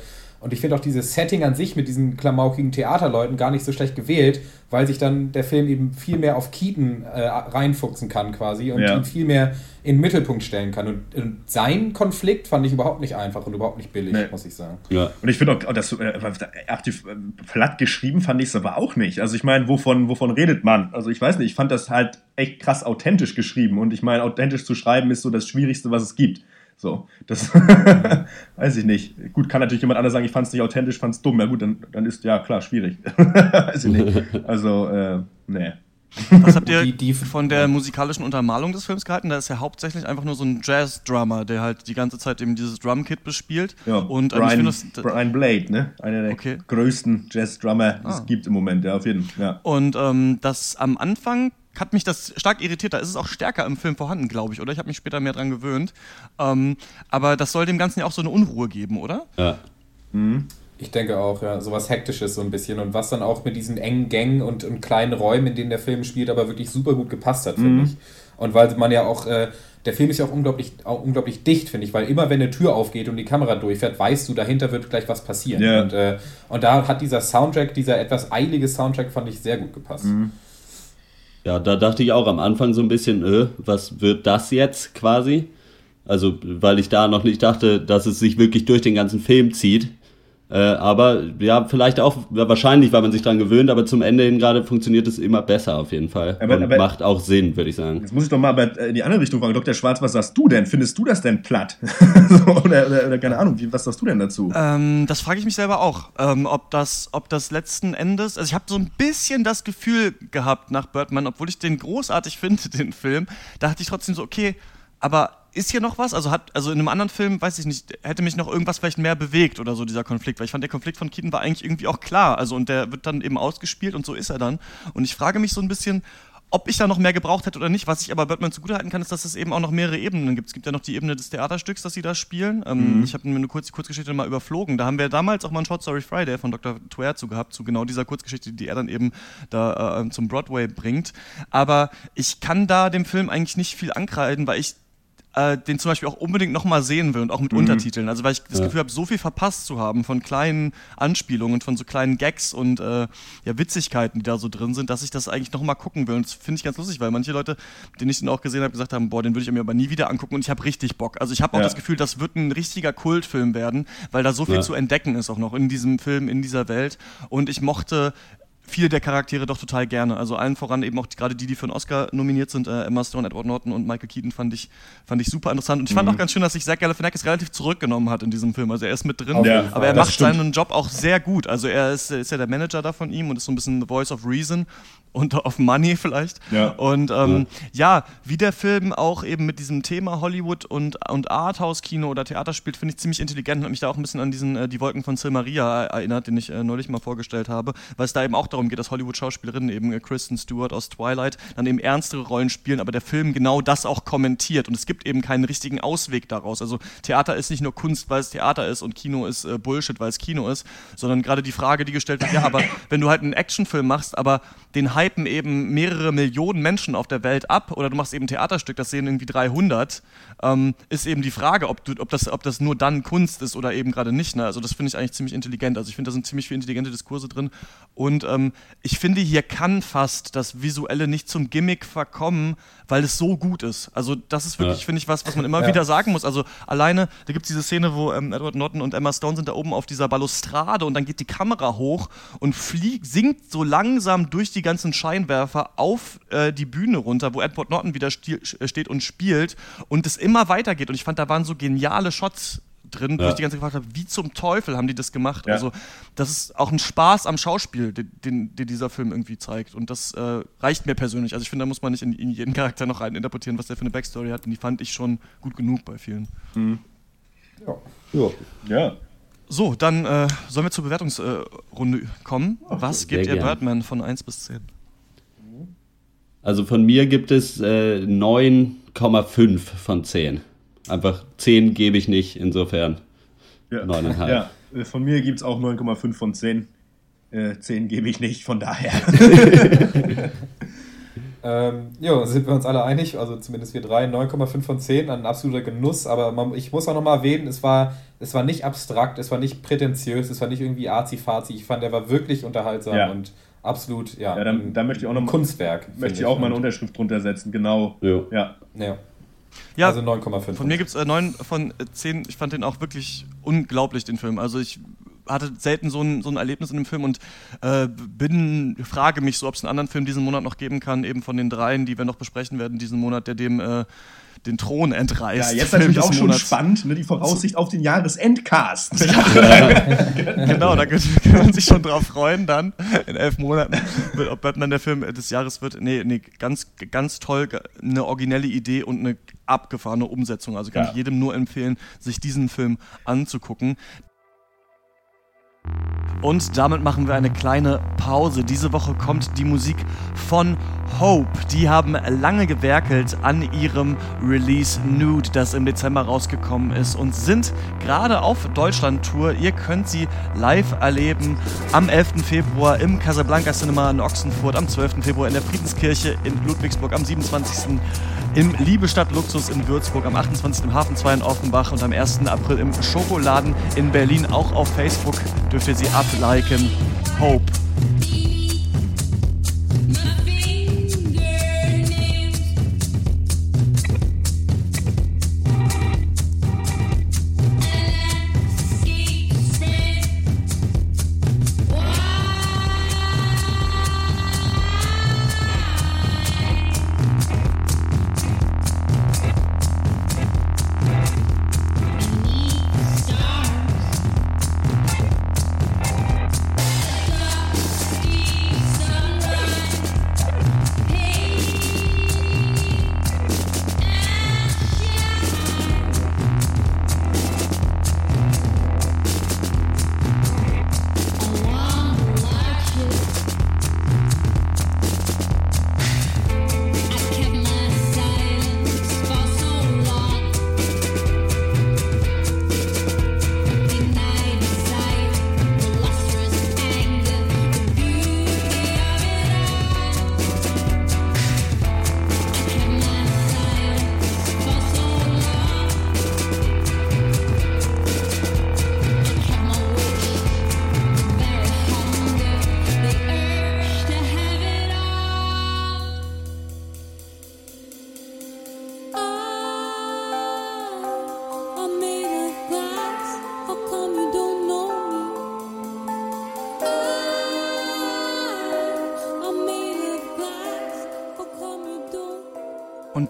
und ich finde auch dieses Setting an sich mit diesen klamaukigen Theaterleuten gar nicht so schlecht gewählt, weil sich dann der Film eben viel mehr auf Keaton äh, reinfuchsen kann quasi und Ja. ihn viel mehr in den Mittelpunkt stellen kann. Und, und sein Konflikt fand ich überhaupt nicht einfach und überhaupt nicht billig, Nee. muss ich sagen. Ja. Und ich finde auch, das äh, äh, platt geschrieben fand ich es aber auch nicht. Also ich meine, wovon, wovon redet man? Also ich weiß nicht, ich fand das halt echt krass authentisch geschrieben. Und ich meine, authentisch zu schreiben ist so das Schwierigste, was es gibt. So, das weiß ich nicht. Gut, kann natürlich jemand anders sagen, ich fand es nicht authentisch, fand es dumm. Ja gut, dann, dann ist ja klar, schwierig. weiß ich nicht. Also, äh, nee. Was habt ihr Die- die- von der musikalischen Untermalung des Films gehalten? Da ist ja hauptsächlich einfach nur so ein Jazz-Drummer, der halt die ganze Zeit eben dieses Drumkit bespielt. Ja, und ähm, ich Brian, das, Brian Blade, ne? Einer der Okay. größten Jazz-Drummer, die Ah. es gibt im Moment, ja, auf jeden Fall. Ja. Und ähm, das am Anfang hat mich das stark irritiert. Da ist es auch stärker im Film vorhanden, glaube ich, oder? Ich habe mich später mehr dran gewöhnt. Ähm, aber das soll dem Ganzen ja auch so eine Unruhe geben, oder? Ja. Ich denke auch, ja, sowas Hektisches so ein bisschen und was dann auch mit diesen engen Gängen und, und kleinen Räumen, in denen der Film spielt, aber wirklich super gut gepasst hat, finde ich. Und weil man ja auch, äh, der Film ist ja auch unglaublich, auch unglaublich dicht, finde ich, weil immer wenn eine Tür aufgeht und die Kamera durchfährt, weißt du, dahinter wird gleich was passieren. Ja. Und, äh, und da hat dieser Soundtrack, dieser etwas eilige Soundtrack, fand ich sehr gut gepasst. Ja, da dachte ich auch am Anfang so ein bisschen, äh, was wird das jetzt quasi? Also, weil ich da noch nicht dachte, dass es sich wirklich durch den ganzen Film zieht. Äh, aber ja, vielleicht auch, ja, wahrscheinlich, weil man sich dran gewöhnt, aber zum Ende hin gerade funktioniert es immer besser auf jeden Fall. Aber- und aber- macht auch Sinn, würde ich sagen. Jetzt muss ich doch mal aber äh, in die andere Richtung fragen. Dr. Schwarz, was sagst du denn? Findest du das denn platt? so, oder, oder, oder keine Ahnung, wie, was sagst du denn dazu? Ähm, das frage ich mich selber auch, ähm, ob, das, ob das letzten Endes, also ich habe so ein bisschen das Gefühl gehabt nach Birdman, obwohl ich den großartig finde, den Film, da hatte ich trotzdem so, okay, aber ist hier noch was? Also hat, also in einem anderen Film, weiß ich nicht, hätte mich noch irgendwas vielleicht mehr bewegt oder so, dieser Konflikt, weil ich fand, der Konflikt von Keaton war eigentlich irgendwie auch klar, also und der wird dann eben ausgespielt und so ist er dann. Und ich frage mich so ein bisschen, ob ich da noch mehr gebraucht hätte oder nicht. Was ich aber Birdman zugutehalten kann, ist, dass es eben auch noch mehrere Ebenen gibt. Es gibt ja noch die Ebene des Theaterstücks, das sie da spielen. Ähm, Ich habe mir eine kurz, Kurzgeschichte mal überflogen. Da haben wir damals auch mal einen Short Story Friday von Dr. Tuer zu gehabt, zu genau dieser Kurzgeschichte, die er dann eben da äh, zum Broadway bringt. Aber ich kann da dem Film eigentlich nicht viel ankreiden, weil ich äh, den zum Beispiel auch unbedingt nochmal sehen will und auch mit Untertiteln. Also weil ich das Gefühl habe, so viel verpasst zu haben von kleinen Anspielungen, von so kleinen Gags und äh, ja, Witzigkeiten, die da so drin sind, dass ich das eigentlich nochmal gucken will. Und das finde ich ganz lustig, weil manche Leute, denen ich den auch gesehen habe, gesagt haben, boah, den würde ich mir aber nie wieder angucken und ich habe richtig Bock. Also ich habe auch Ja. das Gefühl, das wird ein richtiger Kultfilm werden, weil da so viel Ja. zu entdecken ist auch noch in diesem Film, in dieser Welt. Und ich mochte viele der Charaktere doch total gerne. Also allen voran eben auch die, gerade die, die für einen Oscar nominiert sind, äh, Emma Stone, Edward Norton und Michael Keaton fand ich, fand ich super interessant. Und ich fand Mhm. auch ganz schön, dass sich Zach Galifianakis relativ zurückgenommen hat in diesem Film. Also er ist mit drin, jeden aber er macht stimmt. seinen Job auch sehr gut. Also er ist, ist ja der Manager da von ihm und ist so ein bisschen the voice of reason und of money vielleicht. Ja. Und ähm, ja, wie der Film auch eben mit diesem Thema Hollywood und, und Arthouse-Kino oder Theater spielt, finde ich ziemlich intelligent und hat mich da auch ein bisschen an diesen äh, Die Wolken von Silmaria erinnert, den ich äh, neulich mal vorgestellt habe, weil es da eben auch darum geht, dass Hollywood-Schauspielerinnen eben äh, Kristen Stewart aus Twilight dann eben ernstere Rollen spielen, aber der Film genau das auch kommentiert und es gibt eben keinen richtigen Ausweg daraus. Also Theater ist nicht nur Kunst, weil es Theater ist und Kino ist äh, Bullshit, weil es Kino ist, sondern gerade die Frage, die gestellt wird, ja, aber wenn du halt einen Actionfilm machst, aber den hypen eben mehrere Millionen Menschen auf der Welt ab oder du machst eben ein Theaterstück, das sehen irgendwie 300, ähm, ist eben die Frage, ob, du, ob, das, ob das nur dann Kunst ist oder eben gerade nicht. Ne? Also das finde ich eigentlich ziemlich intelligent. Also ich finde, da sind ziemlich viele intelligente Diskurse drin und ähm, ich finde, hier kann fast das Visuelle nicht zum Gimmick verkommen, weil es so gut ist. Also das ist wirklich, Ja. finde ich, was, was man immer Ja. wieder sagen muss. Also alleine, da gibt es diese Szene, wo ähm, Edward Norton und Emma Stone sind da oben auf dieser Balustrade und dann geht die Kamera hoch und fliegt, sinkt so langsam durch die ganzen Scheinwerfer auf äh, die Bühne runter, wo Edward Norton wieder äh, steht und spielt und es immer weitergeht. Und ich fand, da waren so geniale Shots drin, wo Ja. ich die ganze Zeit gefragt habe, wie zum Teufel haben die das gemacht? Ja. Also das ist auch ein Spaß am Schauspiel, den, den, den dieser Film irgendwie zeigt. Und das äh, reicht mir persönlich. Also ich finde, da muss man nicht in, in jeden Charakter noch rein interpretieren, was der für eine Backstory hat. Und die fand ich schon gut genug bei vielen. Ja. Ja. So, dann äh, sollen wir zur Bewertungsrunde kommen. Was sehr gebt ihr gern. Birdman von 1 bis 10? Also von mir gibt es äh, 9,5 von 10. Einfach 10 gebe ich nicht, insofern. Ja. Neuneinhalb. Ja, äh, von mir gibt es auch 9,5 von 10. Äh, 10 gebe ich nicht, von daher. Ähm, ja, sind wir uns alle einig, also zumindest wir drei, 9,5 von 10, ein absoluter Genuss, aber man, ich muss auch nochmal erwähnen, es war, es war nicht abstrakt, es war nicht prätentiös, es war nicht irgendwie arzi-fazi, ich fand, er war wirklich unterhaltsam Ja. und absolut, ja, Ja, dann- ein- dann möchte ich auch noch Kunstwerk. Möchte ich auch meine Unterschrift drunter setzen, genau. Jo. Ja. Ja, Ja, also 9,5. Von mir gibt es äh, 9 von äh, 10. Ich fand den auch wirklich unglaublich, den Film. Also ich hatte selten so ein, so ein Erlebnis in dem Film und äh, bin, frage mich so, ob es einen anderen Film diesen Monat noch geben kann, eben von den dreien, die wir noch besprechen werden diesen Monat, der dem äh, den Thron Ja, entreißt. jetzt Film natürlich auch schon Monats. spannend, ne, die Voraussicht auf den Jahresendcast. genau, da kann, man sich schon drauf freuen dann in elf Monaten, ob Batman der Film des Jahres wird. Nee, nee, ganz, ganz toll, eine originelle Idee und eine abgefahrene Umsetzung. Also kann Ja. ich jedem nur empfehlen, sich diesen Film anzugucken. Und damit machen wir eine kleine Pause. Diese Woche kommt die Musik von Hope. Die haben lange gewerkelt an ihrem Release Nude, das im Dezember rausgekommen ist und sind gerade auf Deutschland-Tour. Ihr könnt sie live erleben am 11. Februar im Casablanca Cinema in Ochsenfurt, am 12. Februar in der Friedenskirche in Ludwigsburg, am 27. im Liebestadt Luxus in Würzburg, am 28. im Hafen 2 in Offenbach und am 1. April im Schokoladen in Berlin. Auch auf Facebook dürft ihr sie abliken. Hope.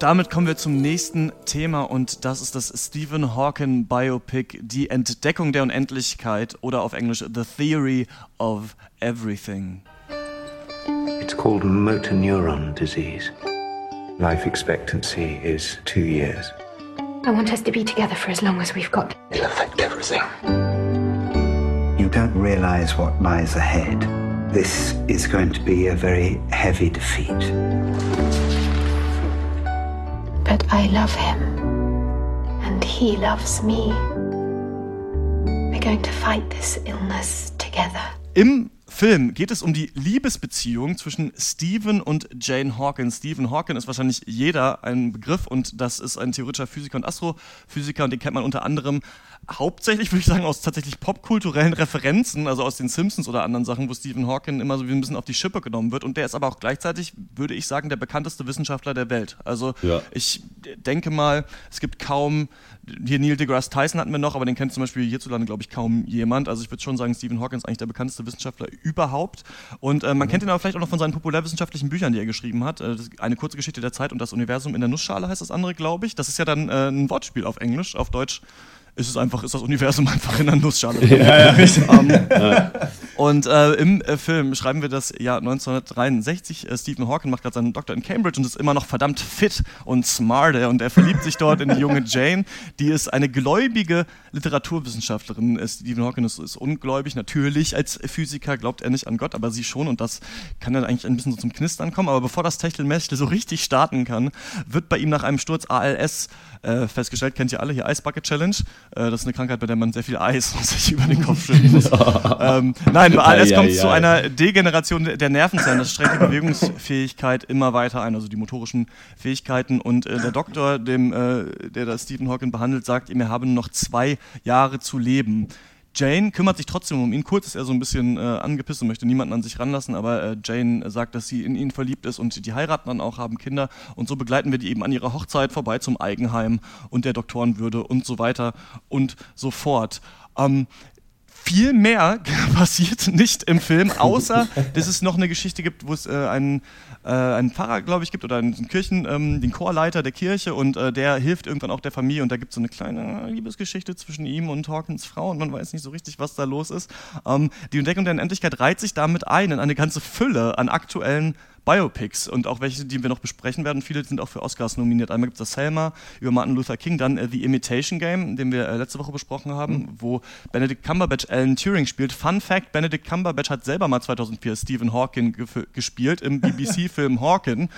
Damit kommen wir zum nächsten Thema und das ist das Stephen Hawking Biopic Die Entdeckung der Unendlichkeit oder auf Englisch The Theory of Everything. It's called motor neuron disease. Life expectancy is two years. I want us to be together for as long as we've got. It'll affect everything. You don't realize what lies ahead. This is going to be a very heavy defeat. But I love him. And he loves me. We're going to fight this illness together. Im Film geht es um die Liebesbeziehung zwischen Stephen und Jane Hawkins. Stephen Hawking ist wahrscheinlich jeder ein Begriff und das ist ein theoretischer Physiker und Astrophysiker und den kennt man unter anderem hauptsächlich, würde ich sagen, aus tatsächlich popkulturellen Referenzen, also aus den Simpsons oder anderen Sachen, wo Stephen Hawking immer so wie ein bisschen auf die Schippe genommen wird. Und der ist aber auch gleichzeitig, würde ich sagen, der bekannteste Wissenschaftler der Welt. Also ja. ich denke mal, es gibt kaum, hier Neil deGrasse Tyson hatten wir noch, aber den kennt zum Beispiel hierzulande, glaube ich, kaum jemand. Also ich würde schon sagen, Stephen Hawking ist eigentlich der bekannteste Wissenschaftler überhaupt. Und äh, man mhm. kennt ihn aber vielleicht auch noch von seinen populärwissenschaftlichen Büchern, die er geschrieben hat. Äh, eine kurze Geschichte der Zeit und das Universum in der Nussschale heißt das andere, glaube ich. Das ist ja dann äh, ein Wortspiel auf Englisch, auf Deutsch ist es einfach, ist das Universum einfach in der Nussschale. Ja. Um, ähm, ja. Und äh, im äh, Film schreiben wir das Jahr 1963. Äh, Stephen Hawking macht gerade seinen Doktor in Cambridge und ist immer noch verdammt fit und smart. Und er verliebt sich dort in die junge Jane, die ist eine gläubige Literaturwissenschaftlerin. Äh, Stephen Hawking ist, ist, ungläubig, natürlich. Als Physiker glaubt er nicht an Gott, aber sie schon. Und das kann dann eigentlich ein bisschen so zum Knistern kommen. Aber bevor das Techtelmechtel so richtig starten kann, wird bei ihm nach einem Sturz ALS äh, festgestellt, kennt ihr alle hier Ice Bucket Challenge. Äh, das ist eine Krankheit, bei der man sehr viel Eis sich über den Kopf schütten muss. ähm, nein, bei ALS kommt es zu einer Degeneration der Nervenzellen. Das streckt die Bewegungsfähigkeit immer weiter ein, also die motorischen Fähigkeiten. Und äh, der Doktor, dem, äh, der das Stephen Hawking behandelt, sagt ihm, er habe noch zwei Jahre zu leben. Jane kümmert sich trotzdem um ihn. Kurz ist er so ein bisschen äh, angepisst und möchte niemanden an sich ranlassen, aber äh, Jane sagt, dass sie in ihn verliebt ist und die heiraten dann auch, haben Kinder und so begleiten wir die eben an ihrer Hochzeit vorbei zum Eigenheim und der Doktorenwürde und so weiter und so fort. Ähm, viel mehr passiert nicht im Film, außer dass es noch eine Geschichte gibt, wo es äh, einen, äh, einen Pfarrer, glaube ich, gibt oder einen Kirchen, ähm, den Chorleiter der Kirche und äh, der hilft irgendwann auch der Familie und da gibt es so eine kleine Liebesgeschichte zwischen ihm und Hawkins Frau und man weiß nicht so richtig, was da los ist. Ähm, die Entdeckung der Unendlichkeit reiht sich damit ein in eine ganze Fülle an aktuellen Biopics und auch welche, die wir noch besprechen werden. Viele sind auch für Oscars nominiert. Einmal gibt es das Selma über Martin Luther King, dann äh, The Imitation Game, den wir äh, letzte Woche besprochen haben, mhm. wo Benedict Cumberbatch Alan Turing spielt. Fun Fact: Benedict Cumberbatch hat selber mal 2004 Stephen Hawking gespielt im BBC-Film Hawking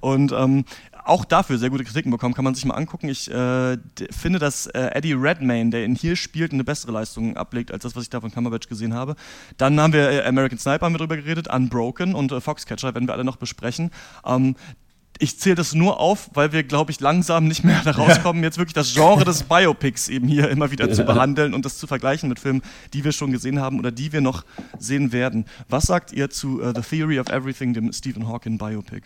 und ähm, auch dafür sehr gute Kritiken bekommen, kann man sich mal angucken. Ich äh, finde, dass äh, Eddie Redmayne, der ihn hier spielt, eine bessere Leistung ablegt als das, was ich da von Cumberbatch gesehen habe. Dann haben wir äh, American Sniper haben wir drüber geredet, Unbroken und äh, Foxcatcher werden wir alle noch besprechen. Ähm, ich zähle das nur auf, weil wir, glaube ich, langsam nicht mehr da rauskommen, ja. jetzt wirklich das Genre des Biopics eben hier immer wieder ja. zu behandeln und das zu vergleichen mit Filmen, die wir schon gesehen haben oder die wir noch sehen werden. Was sagt ihr zu uh, The Theory of Everything, dem Stephen Hawking Biopic?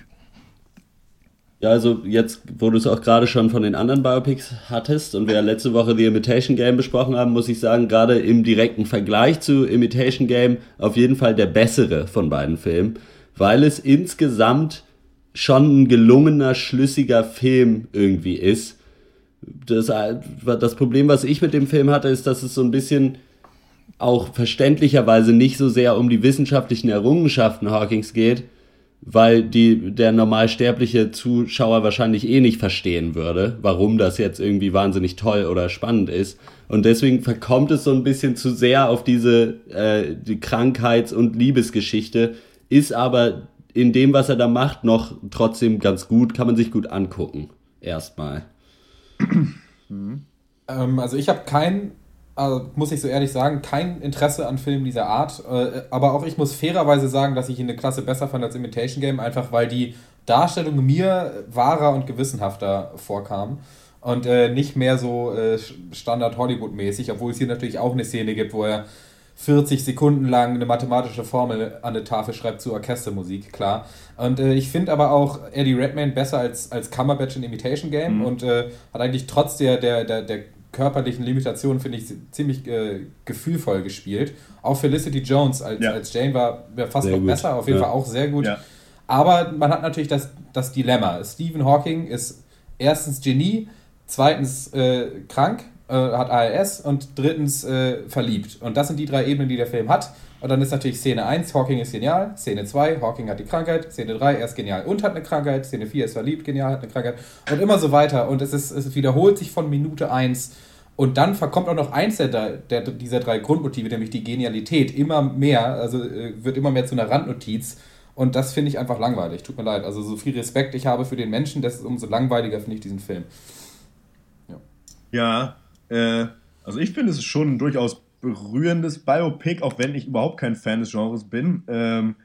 Ja, also jetzt, wo du es auch gerade schon von den anderen Biopics hattest und wir letzte Woche The Imitation Game besprochen haben, muss ich sagen, gerade im direkten Vergleich zu Imitation Game auf jeden Fall der bessere von beiden Filmen, weil es insgesamt schon ein gelungener, schlüssiger Film irgendwie ist. Das, das Problem, was ich mit dem Film hatte, ist, dass es so ein bisschen auch verständlicherweise nicht so sehr um die wissenschaftlichen Errungenschaften Hawkings geht, weil die, der normalsterbliche Zuschauer wahrscheinlich eh nicht verstehen würde, warum das jetzt irgendwie wahnsinnig toll oder spannend ist. Und deswegen verkommt es so ein bisschen zu sehr auf diese äh, die Krankheits- und Liebesgeschichte, ist aber in dem, was er da macht, noch trotzdem ganz gut, kann man sich gut angucken. Erstmal. Ähm, also ich habe kein also muss ich so ehrlich sagen, kein Interesse an Filmen dieser Art. Äh, aber auch ich muss fairerweise sagen, dass ich ihn eine Klasse besser fand als Imitation Game, einfach weil die Darstellung mir wahrer und gewissenhafter vorkam. Und äh, nicht mehr so äh, Standard Hollywood-mäßig, obwohl es hier natürlich auch eine Szene gibt, wo er 40 Sekunden lang eine mathematische Formel an eine Tafel schreibt zu Orchestermusik, klar. Und äh, ich finde aber auch Eddie Redmayne besser als, als Cumberbatch in Imitation Game mhm. und äh, hat eigentlich trotz der, der, der, der körperlichen Limitationen, finde ich, ziemlich äh, gefühlvoll gespielt. Auch Felicity Jones als, ja. als Jane war, fast sehr noch gut. besser, auf jeden ja. Fall auch sehr gut. Ja. Aber man hat natürlich das, das Dilemma. Stephen Hawking ist erstens Genie, zweitens äh, krank, äh, hat ALS und drittens äh, verliebt. Und das sind die drei Ebenen, die der Film hat. Und dann ist natürlich Szene 1, Hawking ist genial, Szene 2, Hawking hat die Krankheit, Szene 3, er ist genial und hat eine Krankheit, Szene 4 ist verliebt, genial, hat eine Krankheit und immer so weiter. Und es, ist, es wiederholt sich von Minute 1 und dann verkommt auch noch eins der, der, dieser drei Grundmotive, nämlich die Genialität, immer mehr, also äh, wird immer mehr zu einer Randnotiz. Und das finde ich einfach langweilig. Tut mir leid. Also so viel Respekt ich habe für den Menschen, desto umso langweiliger finde ich diesen Film. Ja, ja äh, also ich finde es schon durchaus berührendes Biopic, auch wenn ich überhaupt kein Fan des Genres bin. Ähm,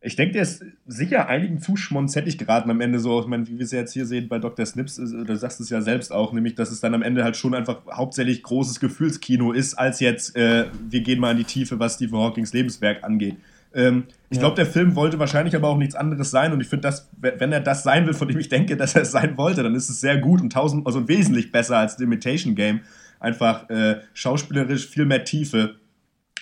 ich denke, der ist sicher einigen zu schmonzettig geraten am Ende so. Ich meine, wie wir es jetzt hier sehen bei Dr. Snips, du sagst es ja selbst auch, nämlich, dass es dann am Ende halt schon einfach hauptsächlich großes Gefühlskino ist, als jetzt, äh, wir gehen mal in die Tiefe, was Stephen Hawkings Lebenswerk angeht. Ähm, ich ja. glaube, der Film wollte wahrscheinlich aber auch nichts anderes sein und ich finde, dass, wenn er das sein will, von dem ich denke, dass er es sein wollte, dann ist es sehr gut und tausend, also wesentlich besser als The Imitation Game. Einfach äh, schauspielerisch viel mehr Tiefe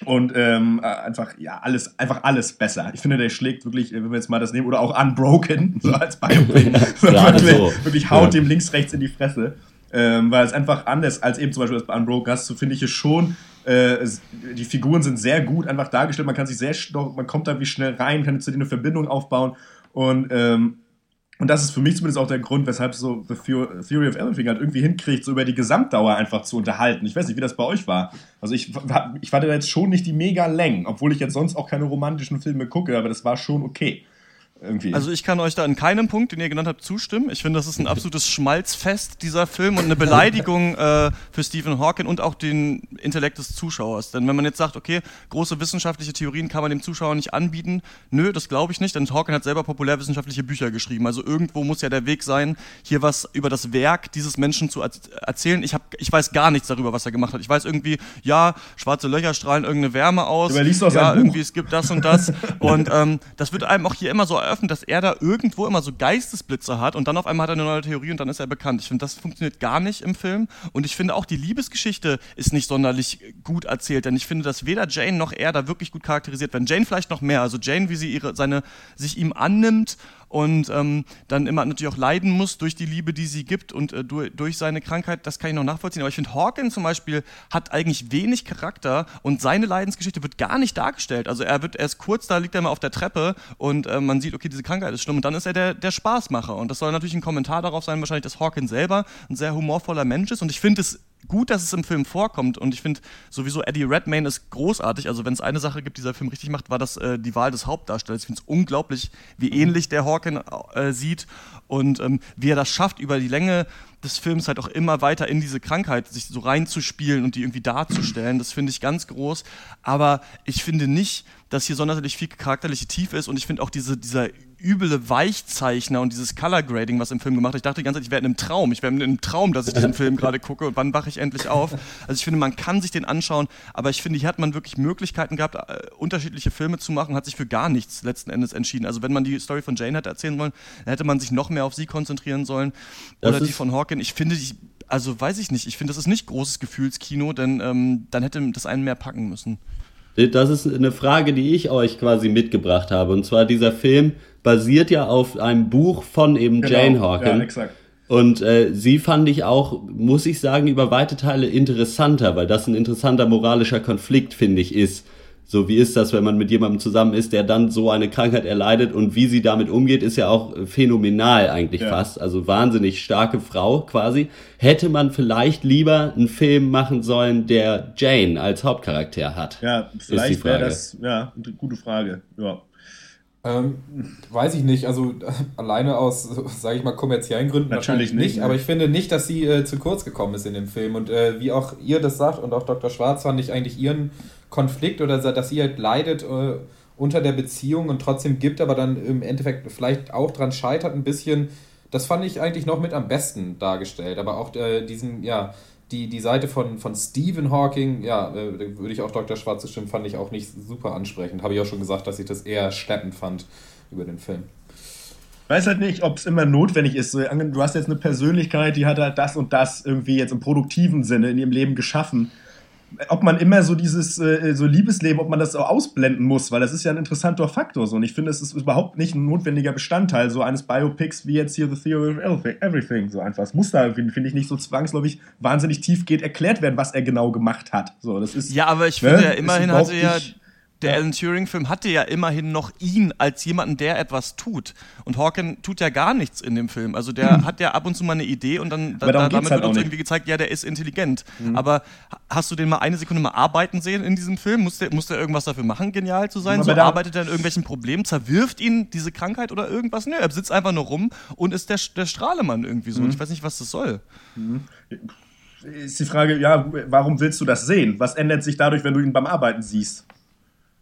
und ähm, äh, einfach, ja, alles, einfach alles besser. Ich finde, der schlägt wirklich, wenn wir jetzt mal das nehmen, oder auch Unbroken, so als Biopic, wirklich, so. wirklich haut ja. dem links, rechts in die Fresse. Ähm, weil es einfach anders als eben zum Beispiel das bei Unbroken hast, so finde ich es schon, äh, die Figuren sind sehr gut einfach dargestellt, man kann sich sehr, man kommt da wie schnell rein, kann zu denen eine Verbindung aufbauen und ähm, und das ist für mich zumindest auch der Grund, weshalb so The Theory of Everything halt irgendwie hinkriegt, so über die Gesamtdauer einfach zu unterhalten. Ich weiß nicht, wie das bei euch war. Also ich, ich hatte jetzt schon nicht die mega Längen, obwohl ich jetzt sonst auch keine romantischen Filme gucke, aber das war schon okay. Irgendwie. Also ich kann euch da in keinem Punkt, den ihr genannt habt, zustimmen. Ich finde, das ist ein absolutes Schmalzfest, dieser Film, und eine Beleidigung äh, für Stephen Hawking und auch den Intellekt des Zuschauers. Denn wenn man jetzt sagt, okay, große wissenschaftliche Theorien kann man dem Zuschauer nicht anbieten, nö, das glaube ich nicht, denn Hawking hat selber populärwissenschaftliche Bücher geschrieben. Also irgendwo muss ja der Weg sein, hier was über das Werk dieses Menschen zu erzählen. Ich, hab, ich weiß gar nichts darüber, was er gemacht hat. Ich weiß irgendwie, ja, schwarze Löcher strahlen irgendeine Wärme aus. Aber liest ja, irgendwie, es gibt das und das. und ähm, das wird einem auch hier immer so eröffnet, dass er da irgendwo immer so Geistesblitze hat und dann auf einmal hat er eine neue Theorie und dann ist er bekannt. Ich finde, das funktioniert gar nicht im Film und ich finde auch die Liebesgeschichte ist nicht sonderlich gut erzählt, denn ich finde, dass weder Jane noch er da wirklich gut charakterisiert werden. Jane vielleicht noch mehr, also Jane, wie sie ihre, seine, sich ihm annimmt und ähm, dann immer natürlich auch leiden muss durch die Liebe, die sie gibt und äh, durch, durch, seine Krankheit, das kann ich noch nachvollziehen. Aber ich finde, Hawkins zum Beispiel hat eigentlich wenig Charakter und seine Leidensgeschichte wird gar nicht dargestellt. Also er wird erst kurz, da liegt er mal auf der Treppe und äh, man sieht, okay, diese Krankheit ist schlimm und dann ist er der, der Spaßmacher. Und das soll natürlich ein Kommentar darauf sein, wahrscheinlich, dass Hawkins selber ein sehr humorvoller Mensch ist und ich finde es gut, dass es im Film vorkommt und ich finde sowieso Eddie Redmayne ist großartig. Also wenn es eine Sache gibt, die dieser Film richtig macht, war das äh, die Wahl des Hauptdarstellers. Ich finde es unglaublich, wie ähnlich der Hawken äh, sieht und ähm, wie er das schafft, über die Länge des Films halt auch immer weiter in diese Krankheit sich so reinzuspielen und die irgendwie darzustellen. Das finde ich ganz groß. Aber ich finde nicht, dass hier sonderlich viel charakterliche Tiefe ist und ich finde auch diese, dieser üble Weichzeichner und dieses Color Grading, was im Film gemacht wird. Ich dachte die ganze Zeit, ich wäre in einem Traum. Ich wäre in einem Traum, dass ich diesen Film gerade gucke und wann wache ich endlich auf. Also ich finde, man kann sich den anschauen, aber ich finde, hier hat man wirklich Möglichkeiten gehabt, äh, unterschiedliche Filme zu machen, hat sich für gar nichts letzten Endes entschieden. Also wenn man die Story von Jane hätte erzählen wollen, dann hätte man sich noch mehr auf sie konzentrieren sollen oder die von Hawken. Ich finde, die, also weiß ich nicht, ich finde, das ist nicht großes Gefühlskino, denn ähm, dann hätte das einen mehr packen müssen. Das ist eine Frage, die ich euch quasi mitgebracht habe. Und zwar dieser Film basiert ja auf einem Buch von eben genau. Jane Hawken. Ja, exakt. Und äh, sie fand ich auch, muss ich sagen, über weite Teile interessanter, weil das ein interessanter moralischer Konflikt, finde ich, ist. So, wie ist das, wenn man mit jemandem zusammen ist, der dann so eine Krankheit erleidet und wie sie damit umgeht, ist ja auch phänomenal eigentlich ja. fast. Also wahnsinnig starke Frau quasi. Hätte man vielleicht lieber einen Film machen sollen, der Jane als Hauptcharakter hat? Ja, vielleicht wäre das, ja, eine gute Frage. Ja. Ähm, weiß ich nicht, also alleine aus, sage ich mal, kommerziellen Gründen natürlich nicht, nicht, aber ich finde nicht, dass sie äh, zu kurz gekommen ist in dem Film und äh, wie auch ihr das sagt und auch Dr. Schwarz fand ich eigentlich ihren Konflikt oder dass sie halt leidet äh, unter der Beziehung und trotzdem gibt, aber dann im Endeffekt vielleicht auch dran scheitert ein bisschen. Das fand ich eigentlich noch mit am besten dargestellt, aber auch äh, diesen, ja, die, die Seite von, von Stephen Hawking, ja, äh, würde ich auch Dr. Schwarz zustimmen, fand ich auch nicht super ansprechend. Habe ich auch schon gesagt, dass ich das eher schleppend fand über den Film. Weiß halt nicht, ob es immer notwendig ist. Du hast jetzt eine Persönlichkeit, die hat halt das und das irgendwie jetzt im produktiven Sinne in ihrem Leben geschaffen ob man immer so dieses äh, so Liebesleben, ob man das auch ausblenden muss, weil das ist ja ein interessanter Faktor so. Und ich finde, es ist überhaupt nicht ein notwendiger Bestandteil so eines Biopics wie jetzt hier The Theory of Everything. So einfach. Es muss da, finde find ich, nicht so zwangsläufig wahnsinnig tief geht erklärt werden, was er genau gemacht hat. So, das ist, ja, aber ich ne, finde, ja, ist immerhin hatte ja nicht- der Alan Turing-Film hatte ja immerhin noch ihn als jemanden, der etwas tut. Und Hawken tut ja gar nichts in dem Film. Also der hat ja ab und zu mal eine Idee und dann da, damit halt wird uns irgendwie gezeigt, ja, der ist intelligent. Mhm. Aber ha- hast du den mal eine Sekunde mal arbeiten sehen in diesem Film? Muss der, muss der irgendwas dafür machen, genial zu sein? Aber so arbeitet er an irgendwelchen Problemen? Zerwirft ihn diese Krankheit oder irgendwas? Nö, er sitzt einfach nur rum und ist der, der Strahlemann irgendwie so. Mhm. Und ich weiß nicht, was das soll. ist die Frage, ja, warum willst du das sehen? Was ändert sich dadurch, wenn du ihn beim Arbeiten siehst?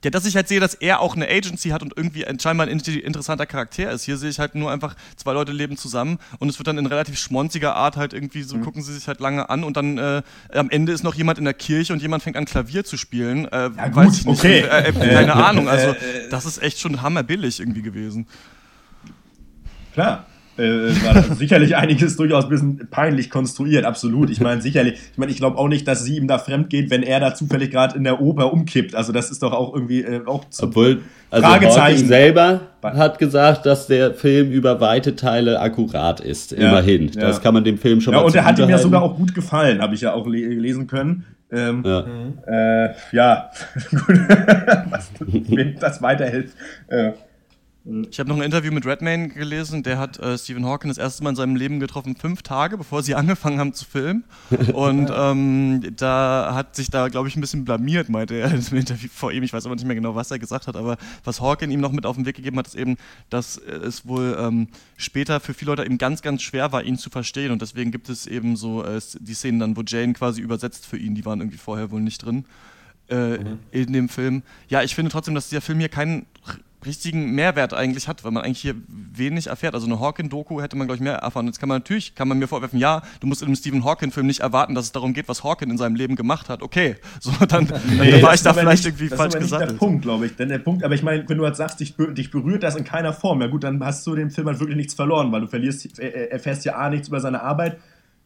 Ja, dass ich halt sehe, dass er auch eine Agency hat und irgendwie ein- scheinbar ein inter- interessanter Charakter ist. Hier sehe ich halt nur einfach, zwei Leute leben zusammen und es wird dann in relativ schmonziger Art halt irgendwie so, Mhm. gucken sie sich halt lange an und dann äh, am Ende ist noch jemand in der Kirche und jemand fängt an Klavier zu spielen. Äh, gut, weiß ich nicht. okay. Äh, äh, keine Äh, Ahnung, also äh, das ist echt schon hammerbillig irgendwie gewesen. Klar. Äh, war sicherlich einiges durchaus ein bisschen peinlich konstruiert, absolut. Ich meine, sicherlich, ich meine, ich glaube auch nicht, dass sie ihm da fremd geht, wenn er da zufällig gerade in der Oper umkippt. Also das ist doch auch irgendwie äh, auch zu Obwohl, also Hawking Fragezeichen. selber hat gesagt, dass der Film über weite Teile akkurat ist, Ja, immerhin. ja. Das kann man dem Film schon ja, mal und er hat ihm ja sogar auch gut gefallen, habe ich ja auch le lesen können. Ähm, Ja. Äh, ja, gut. Was wem das weiterhilft. Äh, Ich habe noch ein Interview mit Redmayne gelesen, der hat äh, Stephen Hawking das erste Mal in seinem Leben getroffen, fünf Tage, bevor sie angefangen haben zu filmen. Und ähm, da hat sich da, glaube ich, ein bisschen blamiert, meinte er im Interview vor ihm. Ich weiß aber nicht mehr genau, was er gesagt hat, aber was Hawking ihm noch mit auf den Weg gegeben hat, ist eben, dass es wohl ähm, später für viele Leute eben ganz, ganz schwer war, ihn zu verstehen. Und deswegen gibt es eben so äh, die Szenen dann, wo Jane quasi übersetzt für ihn, die waren irgendwie vorher wohl nicht drin äh, in dem Film. Ja, ich finde trotzdem, dass dieser Film hier keinen richtigen Mehrwert eigentlich hat, weil man eigentlich hier wenig erfährt. Also eine Hawking-Doku hätte man, glaube ich, mehr erfahren. Jetzt kann man natürlich, kann man mir vorwerfen, ja, du musst in einem Stephen Hawking-Film nicht erwarten, dass es darum geht, was Hawking in seinem Leben gemacht hat. Okay, so, dann, dann Nee, war das ich da ist vielleicht nicht, irgendwie das falsch ist aber nicht gesagt. der Punkt, glaube ich. Denn der Punkt, aber ich meine, wenn du halt sagst, dich, dich berührt das in keiner Form, ja gut, dann hast du dem Film halt wirklich nichts verloren, weil du verlierst, äh, äh, erfährst ja A, nichts über seine Arbeit.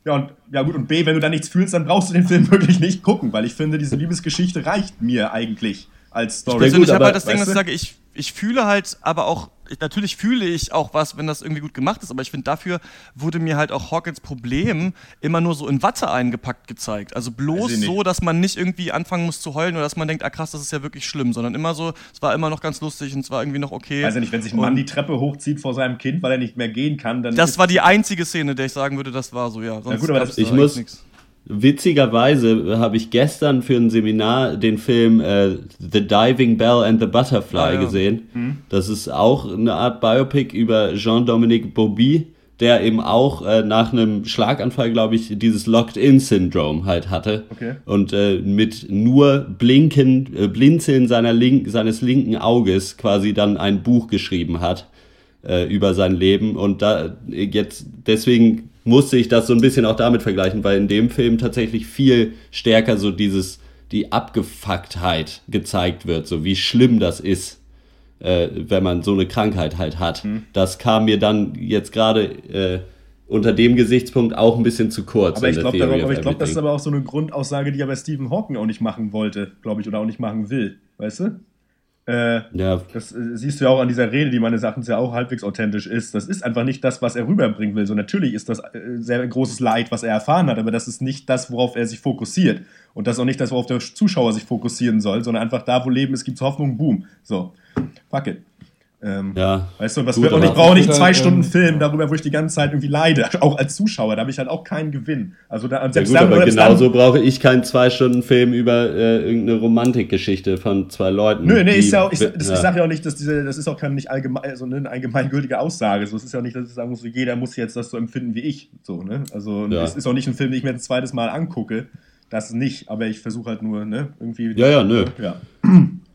Ja, und ja gut, und B, wenn du da nichts fühlst, dann brauchst du den Film wirklich nicht gucken, weil ich finde, diese Liebesgeschichte reicht mir eigentlich als Story. Ich persönlich habe halt das Ding, dass ich sage, ich, ich fühle halt aber auch, ich, natürlich fühle ich auch was, wenn das irgendwie gut gemacht ist, aber ich finde, dafür wurde mir halt auch Hawkins Problem immer nur so in Watte eingepackt gezeigt. Also bloß so, dass man nicht irgendwie anfangen muss zu heulen oder dass man denkt, ah krass, das ist ja wirklich schlimm, sondern immer so, es war immer noch ganz lustig und es war irgendwie noch okay. Weiß ja nicht, wenn sich ein Und Mann die Treppe hochzieht vor seinem Kind, weil er nicht mehr gehen kann, dann. Das war die einzige Szene, der ich sagen würde, das war so, ja. Sonst gut, aber das- da Ich muss, nix. Witzigerweise habe ich gestern für ein Seminar den Film äh, The Diving Bell and the Butterfly Ah, ja. gesehen. Mhm. Das ist auch eine Art Biopic über Jean-Dominique Bobby, der eben auch äh, nach einem Schlaganfall, glaube ich, dieses Locked-In-Syndrom halt hatte. Okay. Und äh, mit nur Blinken, äh, Blinzeln seiner link, seines linken Auges quasi dann ein Buch geschrieben hat äh, über sein Leben. Und da jetzt deswegen musste ich das so ein bisschen auch damit vergleichen, weil in dem Film tatsächlich viel stärker so dieses die Abgefucktheit gezeigt wird, so wie schlimm das ist, äh, wenn man so eine Krankheit halt hat. Mhm. Das kam mir dann jetzt gerade äh, unter dem Gesichtspunkt auch ein bisschen zu kurz. Aber ich glaube, glaub, das ist aber auch so eine Grundaussage, die er bei Stephen Hawking auch nicht machen wollte, glaube ich, oder auch nicht machen will. Weißt du? Äh, ja. Das äh, siehst du ja auch an dieser Rede, die meines Erachtens ja auch halbwegs authentisch ist. Das ist einfach nicht das, was er rüberbringen will. So natürlich ist das äh, sehr großes Leid, was er erfahren hat, aber das ist nicht das, worauf er sich fokussiert. Und das ist auch nicht das, worauf der Zuschauer sich fokussieren soll, sondern einfach da, wo Leben ist, gibt's Hoffnung, boom. So, fuck it. Ähm, Ja. Weißt du, und, was Gut, wird, und ich brauche nicht Ich zwei würde, Stunden ähm, Film darüber, wo ich die ganze Zeit irgendwie leide. Auch als Zuschauer, da habe ich halt auch keinen Gewinn. Also da, und Ja selbst gut, dann, aber selbst genauso dann, brauche ich keinen zwei Stunden Film über äh, irgendeine Romantikgeschichte von zwei Leuten. Nö, nee, ist ja auch, ich, das, ja. ich sage ja auch nicht, dass diese, das ist auch keine nicht allgemein, so eine allgemeingültige Aussage. So, es ist ja nicht, dass ich sagen muss, so, jeder muss jetzt das so empfinden wie ich. So, ne? Also Ja. es ist auch nicht ein Film, den ich mir ein zweites Mal angucke. Das nicht, aber ich versuche halt nur, ne, irgendwie. Ja, ja, nö. Ja.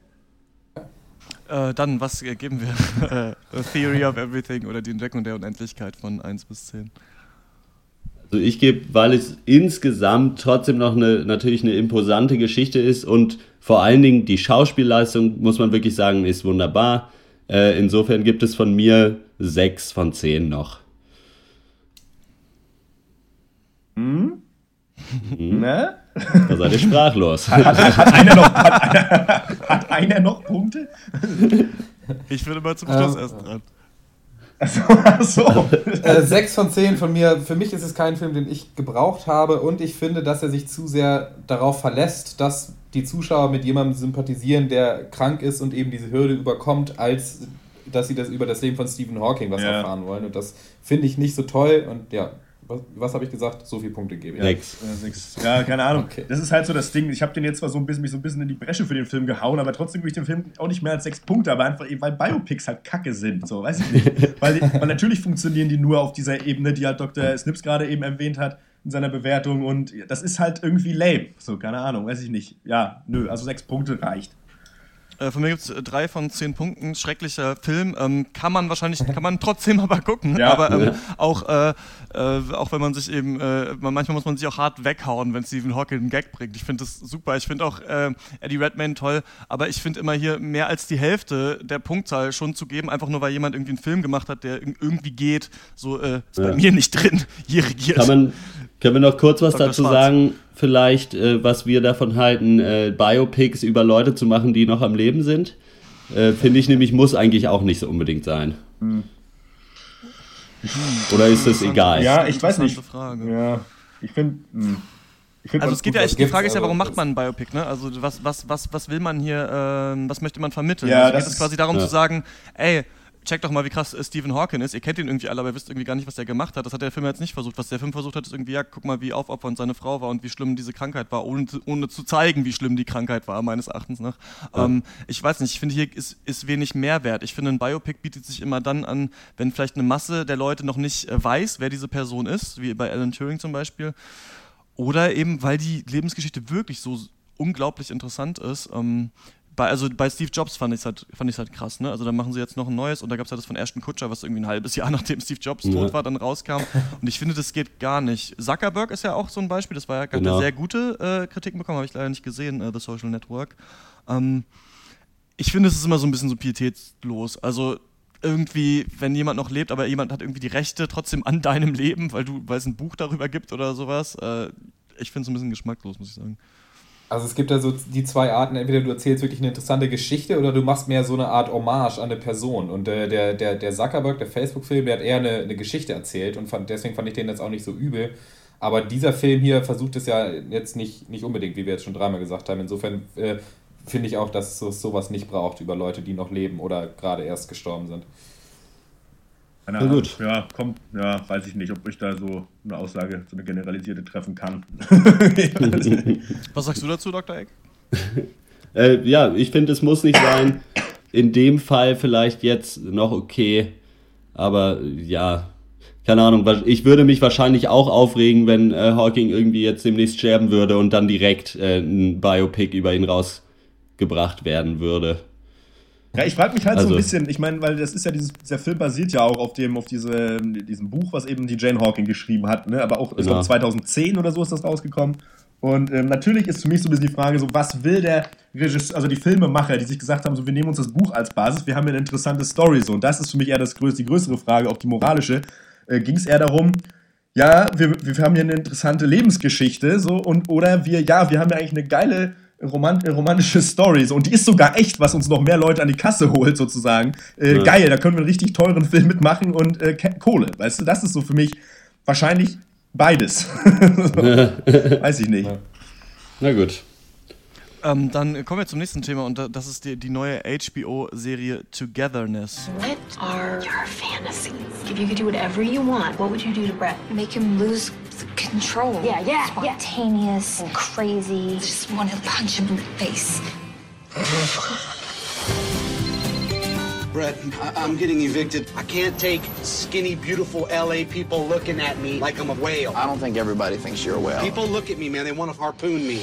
Äh, dann, was äh, geben wir? äh, A Theory of Everything oder die Entdeckung der Unendlichkeit von 1 bis 10. Also ich gebe, weil es insgesamt trotzdem noch eine natürlich eine imposante Geschichte ist und vor allen Dingen die Schauspielleistung, muss man wirklich sagen, ist wunderbar. Äh, insofern gibt es von mir sechs von zehn noch. Hm? Mhm. Ne? Da seid ihr sprachlos. Hat, hat, hat, einer noch, hat, einer, hat einer noch Punkte? Ich bin immer zum Schluss Ähm, erst dran. so. Äh, sechs von zehn von mir. Für mich ist es kein Film, den ich gebraucht habe und ich finde, dass er sich zu sehr darauf verlässt, dass die Zuschauer mit jemandem sympathisieren, der krank ist und eben diese Hürde überkommt, als dass sie das über das Leben von Stephen Hawking was Ja. erfahren wollen. Und das finde ich nicht so toll. Und ja, was, was habe ich gesagt? So viele Punkte gebe ich. Sechs. Ja, sechs. Ja, keine Ahnung. Okay. Das ist halt so das Ding. Ich habe den jetzt zwar so ein bisschen, mich so ein bisschen in die Bresche für den Film gehauen, aber trotzdem gebe ich dem Film auch nicht mehr als sechs Punkte, aber einfach eben, weil Biopics halt kacke sind. So, weiß ich nicht. weil, die, weil natürlich funktionieren die nur auf dieser Ebene, die halt Dr. Snips gerade eben erwähnt hat in seiner Bewertung und das ist halt irgendwie lame. So, keine Ahnung, weiß ich nicht. Ja, nö, also sechs Punkte reicht. Äh, von mir gibt es drei von zehn Punkten. Schrecklicher Film. Ähm, kann man wahrscheinlich, kann man trotzdem aber gucken. Ja. aber ähm, Ja. auch, äh, äh, auch wenn man sich eben, äh, man- manchmal muss man sich auch hart weghauen, wenn Stephen Hawking einen Gag bringt. Ich finde das super. Ich finde auch äh, Eddie Redmayne toll. Aber ich finde immer hier mehr als die Hälfte der Punktzahl schon zu geben, einfach nur weil jemand irgendwie einen Film gemacht hat, der irg- irgendwie geht. So äh, ist bei Ja. mir nicht drin. Hier regiert. Kann man, können wir noch kurz was Dr. dazu Schwarz. sagen, vielleicht, äh, was wir davon halten, äh, Biopics über Leute zu machen, die noch am Leben sind? Äh, Finde ich nämlich, muss eigentlich auch nicht so unbedingt sein. Oder ist das egal? Ja, ich weiß nicht. Interessante Frage. Ja, ich finde. Find Also es geht ja echt, die Frage ist ja, warum macht man ein Biopic, ne? Also was, was, was, was will man hier, ähm, was möchte man vermitteln? Ja, also das geht es quasi darum ja. zu sagen, ey, check doch mal, wie krass äh, Stephen Hawking ist. Ihr kennt ihn irgendwie alle, aber ihr wisst irgendwie gar nicht, was der gemacht hat. Das hat der Film jetzt nicht versucht. Was der Film versucht hat, ist irgendwie, ja, guck mal, wie aufopfernd seine Frau war und wie schlimm diese Krankheit war, ohne, zu- ohne zu zeigen, wie schlimm die Krankheit war, meines Erachtens nach. Ähm, ich weiß nicht, ich finde, hier ist, ist wenig Mehrwert. Ich finde, ein Biopic bietet sich immer dann an, wenn vielleicht eine Masse der Leute noch nicht äh, weiß, wer diese Person ist, wie bei Alan Turing zum Beispiel. Oder eben, weil die Lebensgeschichte wirklich so unglaublich interessant ist. Ähm, bei, also bei Steve Jobs fand ich es halt, fand halt krass. Ne? Also da machen sie jetzt noch ein neues und da gab es halt das von Ashton Kutscher, was irgendwie ein halbes Jahr nachdem Steve Jobs Ja. tot war, dann rauskam. Und ich finde, das geht gar nicht. Zuckerberg ist ja auch so ein Beispiel. Das war ja Genau. sehr gute äh, Kritiken bekommen, habe ich leider nicht gesehen, äh, The Social Network. Ähm, ich finde, es ist immer so ein bisschen so pietätslos. Also irgendwie, wenn jemand noch lebt, aber jemand hat irgendwie die Rechte trotzdem an deinem Leben, weil du, weil es ein Buch darüber gibt oder sowas. Äh, ich finde es ein bisschen geschmacklos, muss ich sagen. Also es gibt da so die zwei Arten, entweder du erzählst wirklich eine interessante Geschichte oder du machst mehr so eine Art Hommage an eine Person. Und äh, der, der, der Zuckerberg, der Facebook-Film, der hat eher eine, eine Geschichte erzählt und fand, deswegen fand ich den jetzt auch nicht so übel. Aber dieser Film hier versucht es ja jetzt nicht, nicht unbedingt, wie wir jetzt schon dreimal gesagt haben. Insofern äh, finde ich auch, dass es sowas nicht braucht über Leute, die noch leben oder gerade erst gestorben sind. Keine Na Ahnung. gut. Ja, kommt, ja, weiß ich nicht, ob ich da so eine Aussage, so eine generalisierte treffen kann. Was sagst du dazu, Dr. Eck? Äh, ja, ich finde, es muss nicht sein. In dem Fall vielleicht jetzt noch okay. Aber ja, keine Ahnung. Ich würde mich wahrscheinlich auch aufregen, wenn äh, Hawking irgendwie jetzt demnächst sterben würde und dann direkt äh, ein Biopic über ihn rausgebracht werden würde. Ja, ich frage mich halt so Also- ein bisschen, ich meine, weil das ist ja dieses, dieser Film basiert ja auch auf dem, auf diese, diesem Buch, was eben die Jane Hawking geschrieben hat, ne? Aber auch, ich Genau. glaube 2010 oder so ist das rausgekommen. Und ähm, natürlich ist für mich so ein bisschen die Frage, so was will der Regisseur, also die Filmemacher, die sich gesagt haben, so wir nehmen uns das Buch als Basis, wir haben eine interessante Story so. Und das ist für mich eher das größte, die größere Frage, auch die moralische. Äh, Ging es eher darum, ja, wir, wir haben hier eine interessante Lebensgeschichte, so, und oder wir, ja, wir haben ja eigentlich eine geile romant, romantische Story, so, und die ist sogar echt, was uns noch mehr Leute an die Kasse holt, sozusagen. Äh, Ja. Geil, da können wir einen richtig teuren Film mitmachen und äh, Kohle, weißt du, das ist so für mich wahrscheinlich beides. Weiß ich nicht. Na gut. Ähm, dann kommen wir zum nächsten Thema und da- das ist die, die neue HBO-Serie Togetherness. What are your fantasies? If you could do whatever you want, what would you do to Brett? Make him lose the control. Yeah, yeah, Spontaneous and crazy. Just want to punch him in the face. Brett, I- I'm getting evicted. I can't take skinny, beautiful LA people looking at me like I'm a whale. I don't think everybody thinks you're a whale. People look at me, man. They want to harpoon me.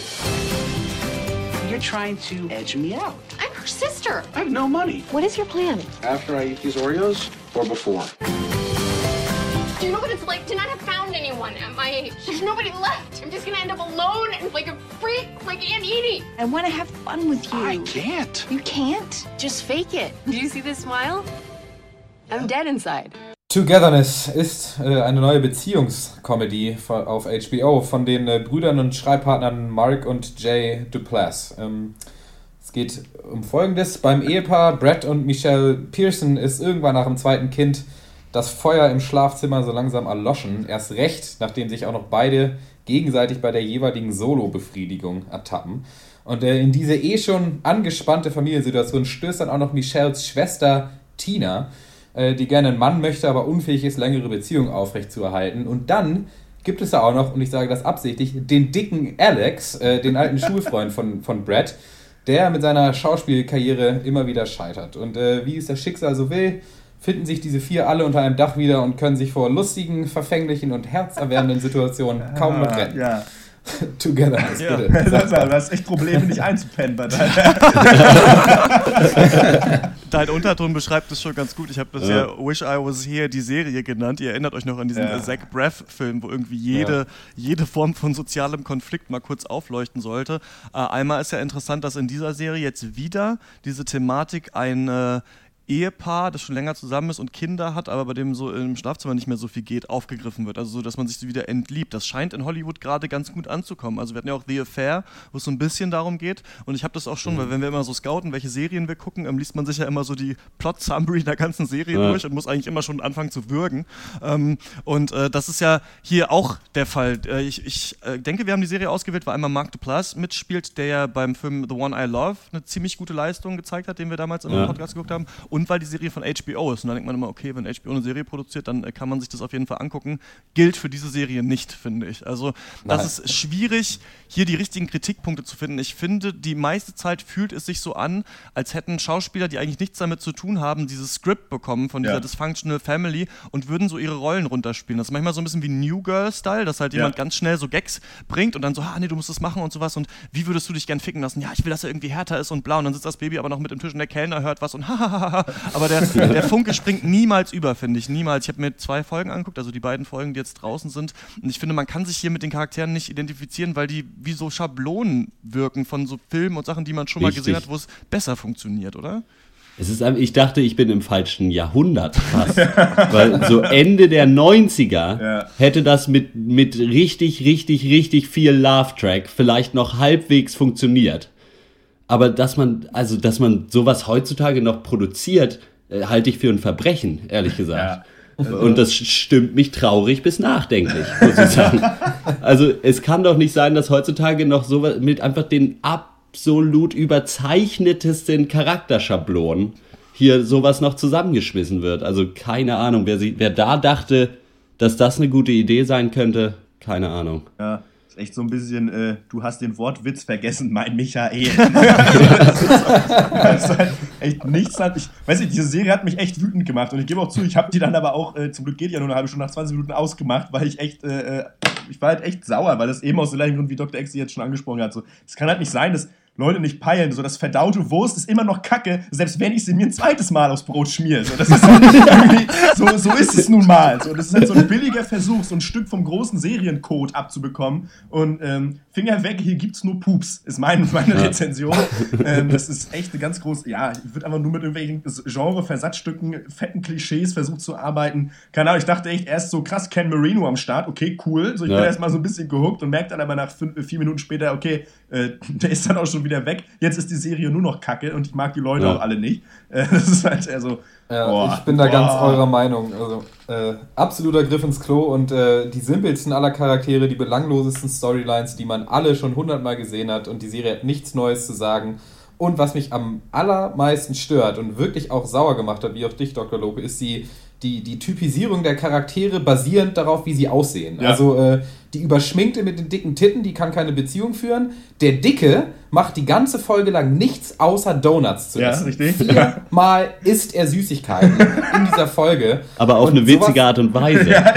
You're trying to edge me out. I'm her sister. I have no money. What is your plan? After I eat these Oreos or before? Do you know what it's like to not have found anyone at my age? There's nobody left. I'm just gonna end up alone and like a freak, like Aunt Edie. I want to have fun with you. I can't. You can't? Just fake it. Do you see this smile? I'm dead inside. Togetherness ist äh, eine neue Beziehungskomödie auf HBO von den äh, Brüdern und Schreibpartnern Mark und Jay Duplass. Ähm, es geht um Folgendes. Beim Ehepaar Brett und Michelle Pearson ist irgendwann nach dem zweiten Kind das Feuer im Schlafzimmer so langsam erloschen. Erst recht, nachdem sich auch noch beide gegenseitig bei der jeweiligen Solo-Befriedigung ertappen. Und äh, in diese eh schon angespannte Familiensituation stößt dann auch noch Michelles Schwester Tina, äh, die gerne einen Mann möchte, aber unfähig ist, längere Beziehungen aufrechtzuerhalten. Und dann gibt es da auch noch, und ich sage das absichtlich, den dicken Alex, äh, den alten Schulfreund von, von Brad, der mit seiner Schauspielkarriere immer wieder scheitert. Und äh, wie es das Schicksal so will, finden sich diese vier alle unter einem Dach wieder und können sich vor lustigen, verfänglichen und herzerwärmenden Situationen kaum noch retten. Ja. Together, ja. bitte. Das, du hast echt Probleme, nicht einzupennen bei deinem. Dein Unterton beschreibt es schon ganz gut. Ich habe das ja. ja Wish I Was Here die Serie genannt. Ihr erinnert euch noch an diesen ja. Zach Braff-Film, wo irgendwie jede, ja. jede Form von sozialem Konflikt mal kurz aufleuchten sollte. Äh, einmal ist ja interessant, dass in dieser Serie jetzt wieder diese Thematik eine Ehepaar, das schon länger zusammen ist und Kinder hat, aber bei dem so im Schlafzimmer nicht mehr so viel geht, aufgegriffen wird. Also so, dass man sich wieder entliebt. Das scheint in Hollywood gerade ganz gut anzukommen. Also wir hatten ja auch The Affair, wo es so ein bisschen darum geht. Und ich habe das auch schon, mhm. weil wenn wir immer so scouten, welche Serien wir gucken, ähm, liest man sich ja immer so die Plot-Summary der ganzen Serie ja. durch und muss eigentlich immer schon anfangen zu würgen. Ähm, und äh, das ist ja hier auch der Fall. Äh, ich, ich äh, denke, wir haben die Serie ausgewählt, weil einmal Mark Duplass mitspielt, der ja beim Film The One I Love eine ziemlich gute Leistung gezeigt hat, den wir damals in ja. Podcast geguckt haben. Und und weil die Serie von HBO ist. Und dann denkt man immer, okay, wenn HBO eine Serie produziert, dann äh, kann man sich das auf jeden Fall angucken. Gilt für diese Serie nicht, finde ich. Also das Nein. ist schwierig, hier die richtigen Kritikpunkte zu finden. Ich finde, die meiste Zeit fühlt es sich so an, als hätten Schauspieler, die eigentlich nichts damit zu tun haben, dieses Skript bekommen von dieser ja. Dysfunctional Family und würden so ihre Rollen runterspielen. Das ist manchmal so ein bisschen wie New Girl-Style, dass halt ja. jemand ganz schnell so Gags bringt und dann so, ah nee, du musst das machen und sowas und wie würdest du dich gern ficken lassen? Ja, ich will, dass er irgendwie härter ist und blau und dann sitzt das Baby aber noch mit dem Tisch und der Kellner hört was und hahaha. Aber der, der Funke springt niemals über, finde ich. Niemals. Ich habe mir zwei Folgen angeguckt, also die beiden Folgen, die jetzt draußen sind. Und ich finde, man kann sich hier mit den Charakteren nicht identifizieren, weil die wie so Schablonen wirken von so Filmen und Sachen, die man schon Richtig. mal gesehen hat, wo es besser funktioniert, oder? Es ist, ich dachte, ich bin im falschen Jahrhundert fast. Weil so Ende der 90er ja. hätte das mit, mit richtig, richtig, richtig viel Love-Track vielleicht noch halbwegs funktioniert. Aber dass man, also dass man sowas heutzutage noch produziert, äh, halte ich für ein Verbrechen, ehrlich gesagt. Ja. Und das stimmt mich traurig bis nachdenklich, muss ich sagen. Also es kann doch nicht sein, dass heutzutage noch so mit einfach den absolut überzeichnetesten Charakterschablonen hier sowas noch zusammengeschmissen wird. Also keine Ahnung, wer, sie, wer da dachte, dass das eine gute Idee sein könnte, keine Ahnung. Ja echt so ein bisschen, äh, du hast den Wortwitz vergessen, mein Michael. das, ist, das ist halt echt nichts. Halt, ich weiß nicht, diese Serie hat mich echt wütend gemacht und ich gebe auch zu, ich habe die dann aber auch, äh, zum Glück geht ja nur eine halbe Stunde, nach 20 Minuten ausgemacht, weil ich echt, äh, äh, ich war halt echt sauer, weil das eben aus dem gleichen Grund, wie Dr. X jetzt schon angesprochen hat. So, es kann halt nicht sein, dass Leute nicht peilen. So, das verdaute Wurst ist immer noch Kacke, selbst wenn ich sie mir ein zweites Mal aufs Brot schmiere. So, das ist halt so, so ist es nun mal. So, das ist halt so ein billiger Versuch, so ein Stück vom großen Seriencode abzubekommen. Und ähm, Finger weg, hier gibt's nur Pups, ist mein, meine ja. Rezension. ähm, das ist echt eine ganz große, ja, ich würde einfach nur mit irgendwelchen Genre-Versatzstücken, fetten Klischees versucht zu arbeiten. Keine Ahnung, ich dachte echt erst so krass, Ken Marino am Start, okay, cool. So, ich ja. bin erst mal so ein bisschen gehuckt und merke dann aber nach fünf, vier Minuten später, okay, äh, der ist dann auch schon wieder weg. Jetzt ist die Serie nur noch kacke und ich mag die Leute ja. auch alle nicht. Äh, das ist halt eher so, ja, Boah. ich bin da Boah. ganz eurer Meinung. Also äh, absoluter Griff ins Klo und äh, die simpelsten aller Charaktere, die belanglosesten Storylines, die man alle schon hundertmal gesehen hat und die Serie hat nichts Neues zu sagen. Und was mich am allermeisten stört und wirklich auch sauer gemacht hat, wie auch dich, Dr. Lope, ist die die, die Typisierung der Charaktere basierend darauf, wie sie aussehen. Ja. Also äh, die Überschminkte mit den dicken Titten, die kann keine Beziehung führen. Der Dicke macht die ganze Folge lang nichts außer Donuts zu essen. Ja, richtig. Viermal isst er Süßigkeiten in dieser Folge. Aber auf und eine witzige sowas, Art und Weise. ja,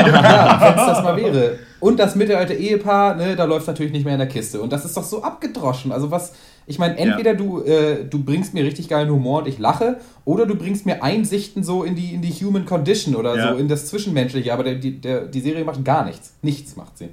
wenn es das mal wäre. Und das mittelalte Ehepaar, ne, da läuft natürlich nicht mehr in der Kiste. Und das ist doch so abgedroschen. Also was, ich meine, entweder ja. du, äh, du bringst mir richtig geilen Humor und ich lache, oder du bringst mir Einsichten so in die, in die Human Condition oder ja. so in das Zwischenmenschliche. Aber der, die, der, die Serie macht gar nichts. Nichts macht sie.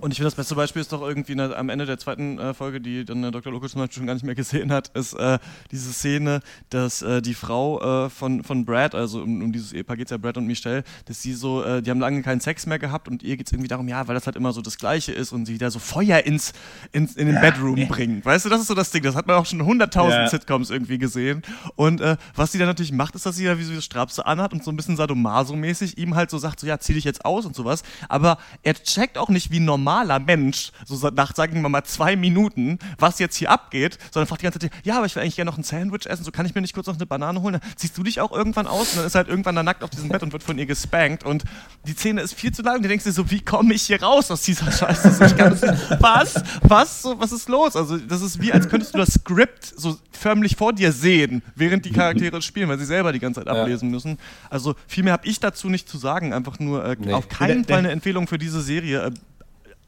Und ich finde, das beste Beispiel ist doch irgendwie ne, am Ende der zweiten äh, Folge, die dann äh, Dr. Lukas zum Beispiel schon gar nicht mehr gesehen hat, ist äh, diese Szene, dass äh, die Frau äh, von, von Brad, also um, um dieses Ehepaar geht es ja Brad und Michelle, dass sie so, äh, die haben lange keinen Sex mehr gehabt und ihr geht es irgendwie darum, ja, weil das halt immer so das Gleiche ist und sie da so Feuer ins, ins in den Ja, Bedroom nee. bringt. Weißt du, das ist so das Ding, das hat man auch schon hunderttausend Ja. Sitcoms irgendwie gesehen. Und was sie dann natürlich macht, ist, dass sie da wie so eine Strapse anhat und so ein bisschen sadomaso-mäßig ihm halt so sagt, so ja, zieh dich jetzt aus und sowas. Aber er checkt auch nicht wie ein normaler Mensch, so nach, sagen wir mal, zwei Minuten, was jetzt hier abgeht, sondern fragt die ganze Zeit, ja, aber ich will eigentlich gerne noch ein Sandwich essen, so kann ich mir nicht kurz noch eine Banane holen? Dann ziehst du dich auch irgendwann aus und dann ist halt irgendwann da nackt auf diesem Bett und wird von ihr gespankt und die Szene ist viel zu lang und du denkst dir so, wie komme ich hier raus aus dieser Scheiße? So, ich kann das. Was? Was? So, was ist los? Also das ist wie, als könntest du das Skript so förmlich vor dir sehen, während die Charaktere spielen, weil sie selber die ganze Zeit Ja. ablesen müssen. Also viel mehr habe ich dazu nicht zu sagen. Einfach nur äh, Nee. auf keinen Fall eine Empfehlung für diese Serie. Äh,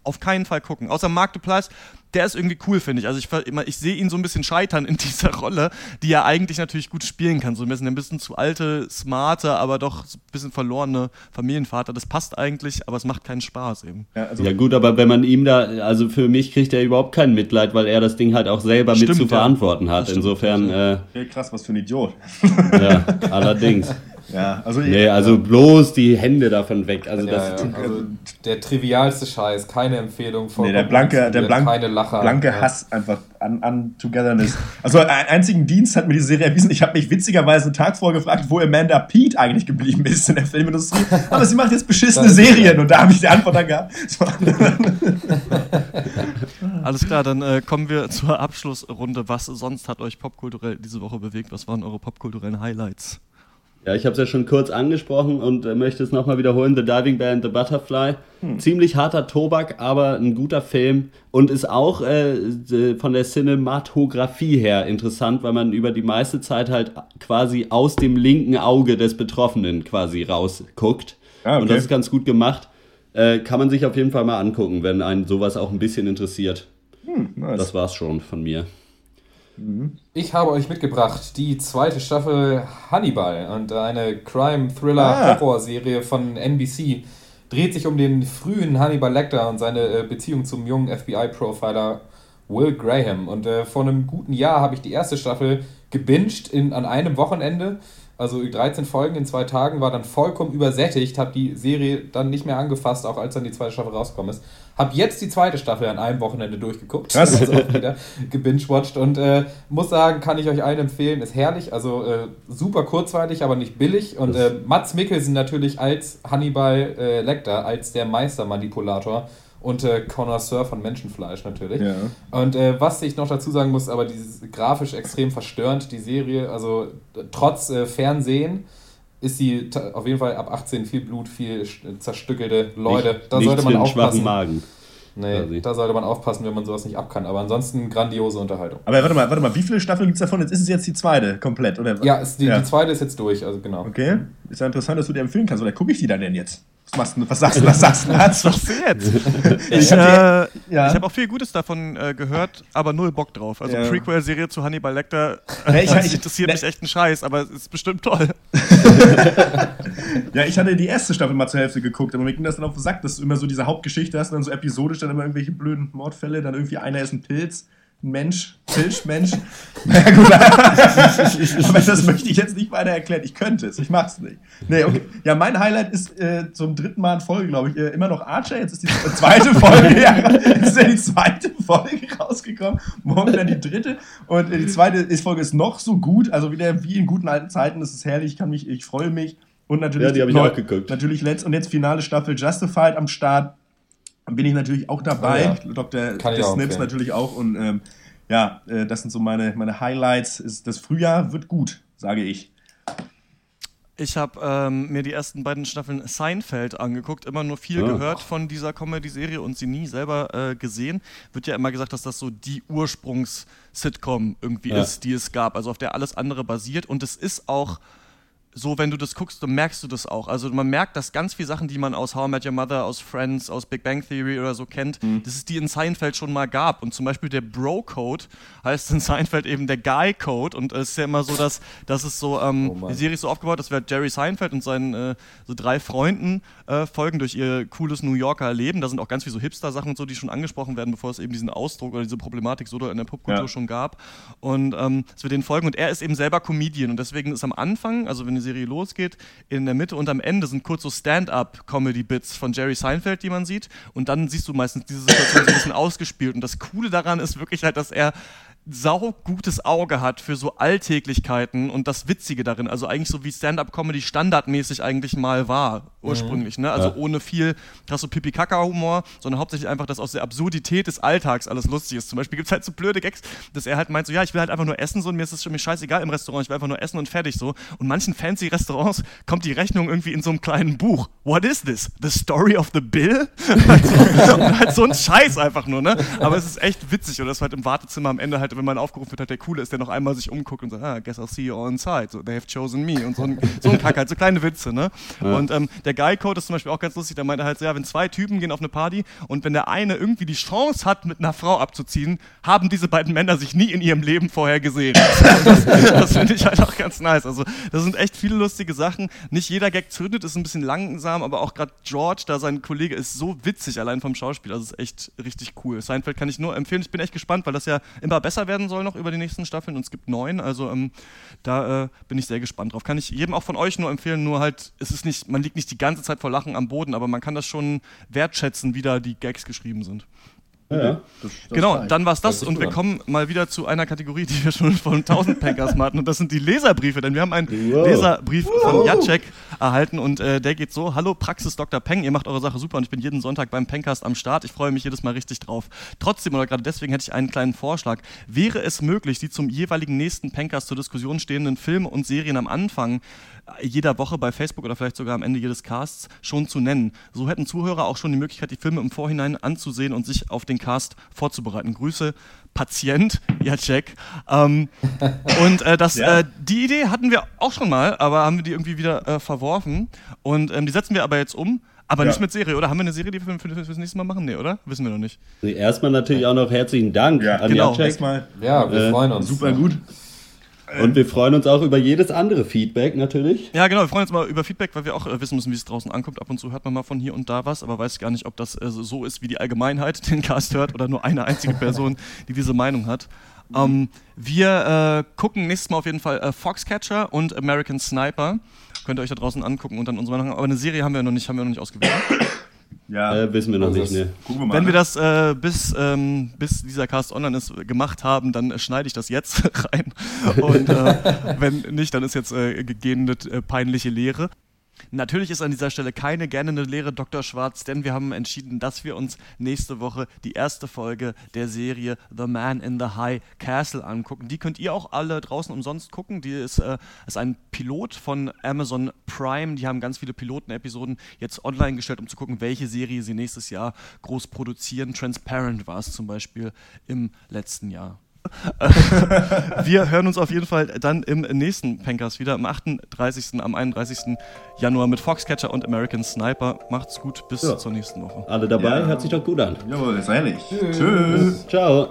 auf keinen Fall gucken. Außer Mark Duplass, der ist irgendwie cool, finde ich. Also ich, ich sehe ihn so ein bisschen scheitern in dieser Rolle, die er eigentlich natürlich gut spielen kann. So ein bisschen, ein bisschen zu alte, smarte, aber doch ein bisschen verlorene Familienvater. Das passt eigentlich, aber es macht keinen Spaß eben. Ja, also Ja gut, aber wenn man ihm da, also für mich kriegt er überhaupt kein Mitleid, weil er das Ding halt auch selber mit Stimmt, zu ja. verantworten hat. Das stimmt. Insofern, äh, krass, was für ein Idiot. ja, allerdings. Ja, also Nee, also bloß die Hände davon weg. Also Ja, das, ja. Also der trivialste Scheiß, keine Empfehlung von Nee, der blanke, der blank, keine Lacher. blanke Ja. Hass einfach an, an Togetherness. Also einen einzigen Dienst hat mir die Serie erwiesen. Ich habe mich witzigerweise einen Tag vorher gefragt, wo Amanda Pete eigentlich geblieben ist in der Filmindustrie. Aber sie macht jetzt beschissene Serien und da habe ich die Antwort dann gehabt. So. Alles klar, dann äh, kommen wir zur Abschlussrunde. Was sonst hat euch popkulturell diese Woche bewegt? Was waren eure popkulturellen Highlights? Ja, ich habe es ja schon kurz angesprochen und äh, möchte es nochmal wiederholen. The Diving Bear and the Butterfly. Ziemlich harter Tobak, aber ein guter Film und ist auch äh, von der Cinematografie her interessant, weil man über die meiste Zeit halt quasi aus dem linken Auge des Betroffenen quasi rausguckt. Ah, okay. Und das ist ganz gut gemacht. Äh, kann man sich auf jeden Fall mal angucken, wenn einen sowas auch ein bisschen interessiert. Hm, nice. Das war's schon von mir. Ich habe euch mitgebracht die zweite Staffel Hannibal und eine. Crime-Thriller-Horror-Serie von NBC. Dreht sich um den frühen Hannibal Lecter und seine äh, Beziehung zum jungen FBI-Profiler Will Graham. Und äh, vor einem guten Jahr habe ich die erste Staffel gebinged in, an einem Wochenende. Also 13 Folgen in zwei Tagen, war dann vollkommen übersättigt, habe die Serie dann nicht mehr angefasst, auch als dann die zweite Staffel rausgekommen ist. Hab jetzt die zweite Staffel an einem Wochenende durchgeguckt. Krass. Also auch wieder gebingewatcht und äh, muss sagen, kann ich euch allen empfehlen, ist herrlich, also äh, super kurzweilig, aber nicht billig und äh, Mats Mikkelsen natürlich als Hannibal äh, Lecter, als der Meistermanipulator und äh, Connoisseur von Menschenfleisch natürlich. Ja. Und äh, was ich noch dazu sagen muss, aber dieses grafisch extrem verstörend, die Serie, also äh, trotz äh, Fernsehen ist sie auf jeden Fall ab 18 viel Blut, viel sch- zerstückelte Leute. Nicht- da sollte man aufpassen. Magen. Nee, quasi. da sollte man aufpassen, wenn man sowas nicht ab kann. Aber ansonsten grandiose Unterhaltung. Aber warte mal, warte mal, wie viele Staffeln gibt es davon? Jetzt ist es jetzt die zweite komplett, oder? Ja, die, die zweite ist jetzt durch, also genau. Okay, ist ja interessant, dass du dir empfehlen kannst. Oder gucke ich die dann denn jetzt? Was, machst du, was sagst du, was sagst du? Was sagst du jetzt? Ich Ich, hab äh, ja. ich habe auch viel Gutes davon äh, gehört, aber null Bock drauf. Also Ja. Prequel-Serie zu Hannibal Lecter Ja, ich- das ich- interessiert ne- mich echt ein Scheiß, aber es ist bestimmt toll. Ja, ich hatte die erste Staffel mal zur Hälfte geguckt, aber mir ging das dann auf den Sack, dass du immer so diese Hauptgeschichte hast und dann so episodisch dann immer irgendwelche blöden Mordfälle, dann irgendwie einer ist ein Pilz, Mensch, Pilzmensch. Na gut, aber das möchte ich jetzt nicht weiter erklären. Ich könnte es, ich mach's nicht. Nee, okay. Ja, mein Highlight ist äh, zum dritten Mal in Folge, glaube ich, äh, immer noch Archer. Jetzt ist die zweite Folge, ja, jetzt ist ja die zweite Folge rausgekommen. Morgen dann die dritte. Und äh, die zweite ist, Folge ist noch so gut, also wieder wie in guten alten Zeiten. Das ist herrlich, ich kann mich, ich freue mich. Und natürlich Ja, die hab ich auch geguckt. Natürlich letzt und jetzt finale Staffel Justified am Start. Bin ich natürlich auch dabei. Oh ja. Dr. Kann auch Snips empfehlen. natürlich auch. Und ähm, ja, äh, das sind so meine, meine Highlights. Ist, das Frühjahr wird gut, sage ich. Ich habe ähm, mir die ersten beiden Staffeln Seinfeld angeguckt, immer nur viel Ah. gehört von dieser Comedy-Serie und sie nie selber äh, gesehen. Wird ja immer gesagt, dass das so die Ursprungs-Sitcom irgendwie Ja. ist, die es gab, also auf der alles andere basiert. Und es ist auch so, wenn du das guckst, dann merkst du das auch. Also man merkt, dass ganz viele Sachen, die man aus How I Met Your Mother, aus Friends, aus Big Bang Theory oder so kennt, Mhm. dass es die in Seinfeld schon mal gab. Und zum Beispiel der Bro-Code heißt in Seinfeld eben der Guy-Code. Und es ist ja immer so, dass, dass es so, ähm, Oh die Serie ist so aufgebaut, dass wir Jerry Seinfeld und seinen äh, so drei Freunden äh, folgen durch ihr cooles New Yorker Leben. Da sind auch ganz viele so Hipster-Sachen und so, die schon angesprochen werden, bevor es eben diesen Ausdruck oder diese Problematik so in der Popkultur Ja. schon gab. Und ähm, dass wir denen folgen. Und er ist eben selber Comedian. Und deswegen ist am Anfang, also wenn die Serie losgeht, in der Mitte und am Ende sind kurz so Stand-up-Comedy-Bits von Jerry Seinfeld, die man sieht. Und dann siehst du meistens diese Situation so ein bisschen ausgespielt. Und das Coole daran ist wirklich halt, dass er sau gutes Auge hat für so Alltäglichkeiten und das Witzige darin. Also eigentlich so wie Stand-up-Comedy standardmäßig eigentlich mal war, ursprünglich. Ne? Also Ja. ohne viel krass so Pipi-Kaka-Humor, sondern hauptsächlich einfach, dass aus der Absurdität des Alltags alles lustig ist. Zum Beispiel gibt es halt so blöde Gags, dass er halt meint so, ja, ich will halt einfach nur essen so und mir ist es schon mir scheißegal im Restaurant, ich will einfach nur essen und fertig so. Und manchen fancy Restaurants kommt die Rechnung irgendwie in so einem kleinen Buch. What is this? The story of the bill? und halt so ein Scheiß einfach nur, ne? Aber es ist echt witzig und das halt im Wartezimmer am Ende halt, wenn man aufgerufen wird, halt der Coole ist, der noch einmal sich umguckt und sagt, ah, guess I'll see you all inside. So, they have chosen me und so ein, so ein Kack halt, so kleine Witze, ne? Ja. Und ähm, der Guy-Code ist zum Beispiel auch ganz lustig, der meinte halt so, ja, wenn zwei Typen gehen auf eine Party und wenn der eine irgendwie die Chance hat, mit einer Frau abzuziehen, haben diese beiden Männer sich nie in ihrem Leben vorher gesehen. Das, das finde ich halt auch ganz nice. Also, das sind echt viele lustige Sachen. Nicht jeder Gag zündet, ist ein bisschen langsam, aber auch gerade George, da sein Kollege, ist so witzig allein vom Schauspiel. Also, ist echt richtig cool. Seinfeld kann ich nur empfehlen. Ich bin echt gespannt, weil das ja immer besser werden soll noch über die nächsten Staffeln und es gibt neun. Also, ähm, da äh, bin ich sehr gespannt drauf. Kann ich jedem auch von euch nur empfehlen, nur halt, es ist nicht, man liegt nicht die ganze Zeit vor Lachen am Boden, aber man kann das schon wertschätzen, wie da die Gags geschrieben sind. Ja, ja. Das, das Genau, dann war's das Hört sich und wir kommen mal wieder zu einer Kategorie, die wir schon von 1000 Pankers mal hatten und das sind die Leserbriefe, denn wir haben einen Wow. Leserbrief von Jacek erhalten und äh, der geht so, hallo Praxis Dr. Peng, ihr macht eure Sache super und ich bin jeden Sonntag beim Pencast am Start, ich freue mich jedes Mal richtig drauf. Trotzdem oder gerade deswegen hätte ich einen kleinen Vorschlag, wäre es möglich, die zum jeweiligen nächsten Pencast zur Diskussion stehenden Filme und Serien am Anfang jeder Woche bei Facebook oder vielleicht sogar am Ende jedes Casts schon zu nennen. So hätten Zuhörer auch schon die Möglichkeit, die Filme im Vorhinein anzusehen und sich auf den Cast vorzubereiten. Grüße, Patient, Jacek. Ähm, und äh, das, Ja. äh, die Idee hatten wir auch schon mal, aber haben wir die irgendwie wieder äh, verworfen. Und ähm, die setzen wir aber jetzt um. Aber Ja. nicht mit Serie, oder? Haben wir eine Serie, die wir für, das nächste Mal machen? Nee, oder? Wissen wir noch nicht. Also Erstmal natürlich auch noch herzlichen Dank Ja, an genau. Jacek. Ja, wir Äh, freuen uns. super gut. Und wir freuen uns auch über jedes andere Feedback natürlich. Ja, genau. Wir freuen uns mal über Feedback, weil wir auch äh, wissen müssen, wie es draußen ankommt. Ab und zu hört man mal von hier und da was, aber weiß gar nicht, ob das äh, so ist, wie die Allgemeinheit den Cast hört oder nur eine einzige Person, die diese Meinung hat. Ähm, wir äh, gucken nächstes Mal auf jeden Fall äh, Foxcatcher und American Sniper. Könnt ihr euch da draußen angucken und dann unsere Meinung haben. Aber eine Serie haben wir noch nicht, haben wir noch nicht ausgewählt. Ja, Äh, wissen wir noch Also nicht, ne? gucken wir mal. Wenn wir das äh, bis, ähm, bis dieser Cast online ist, gemacht haben, dann äh, schneide ich das jetzt rein. Und äh, wenn nicht, dann ist jetzt äh, gegehende äh, peinliche Leere. Natürlich ist an dieser Stelle keine gähnende Lehre Dr. Schwarz, denn wir haben entschieden, dass wir uns nächste Woche die erste Folge der Serie The Man in the High Castle angucken. Die könnt ihr auch alle draußen umsonst gucken. Die ist, äh, ist ein Pilot von Amazon Prime. Die haben ganz viele Pilotenepisoden jetzt online gestellt, um zu gucken, welche Serie sie nächstes Jahr groß produzieren. Transparent war es zum Beispiel im letzten Jahr. Wir hören uns auf jeden Fall dann im nächsten Pencast wieder, am 38., am 31. Januar mit Foxcatcher und American Sniper. Macht's gut, bis Ja. zur nächsten Woche. Alle dabei, Ja. hört sich doch gut an. Jawohl, ist ehrlich. Tschüss. Ciao.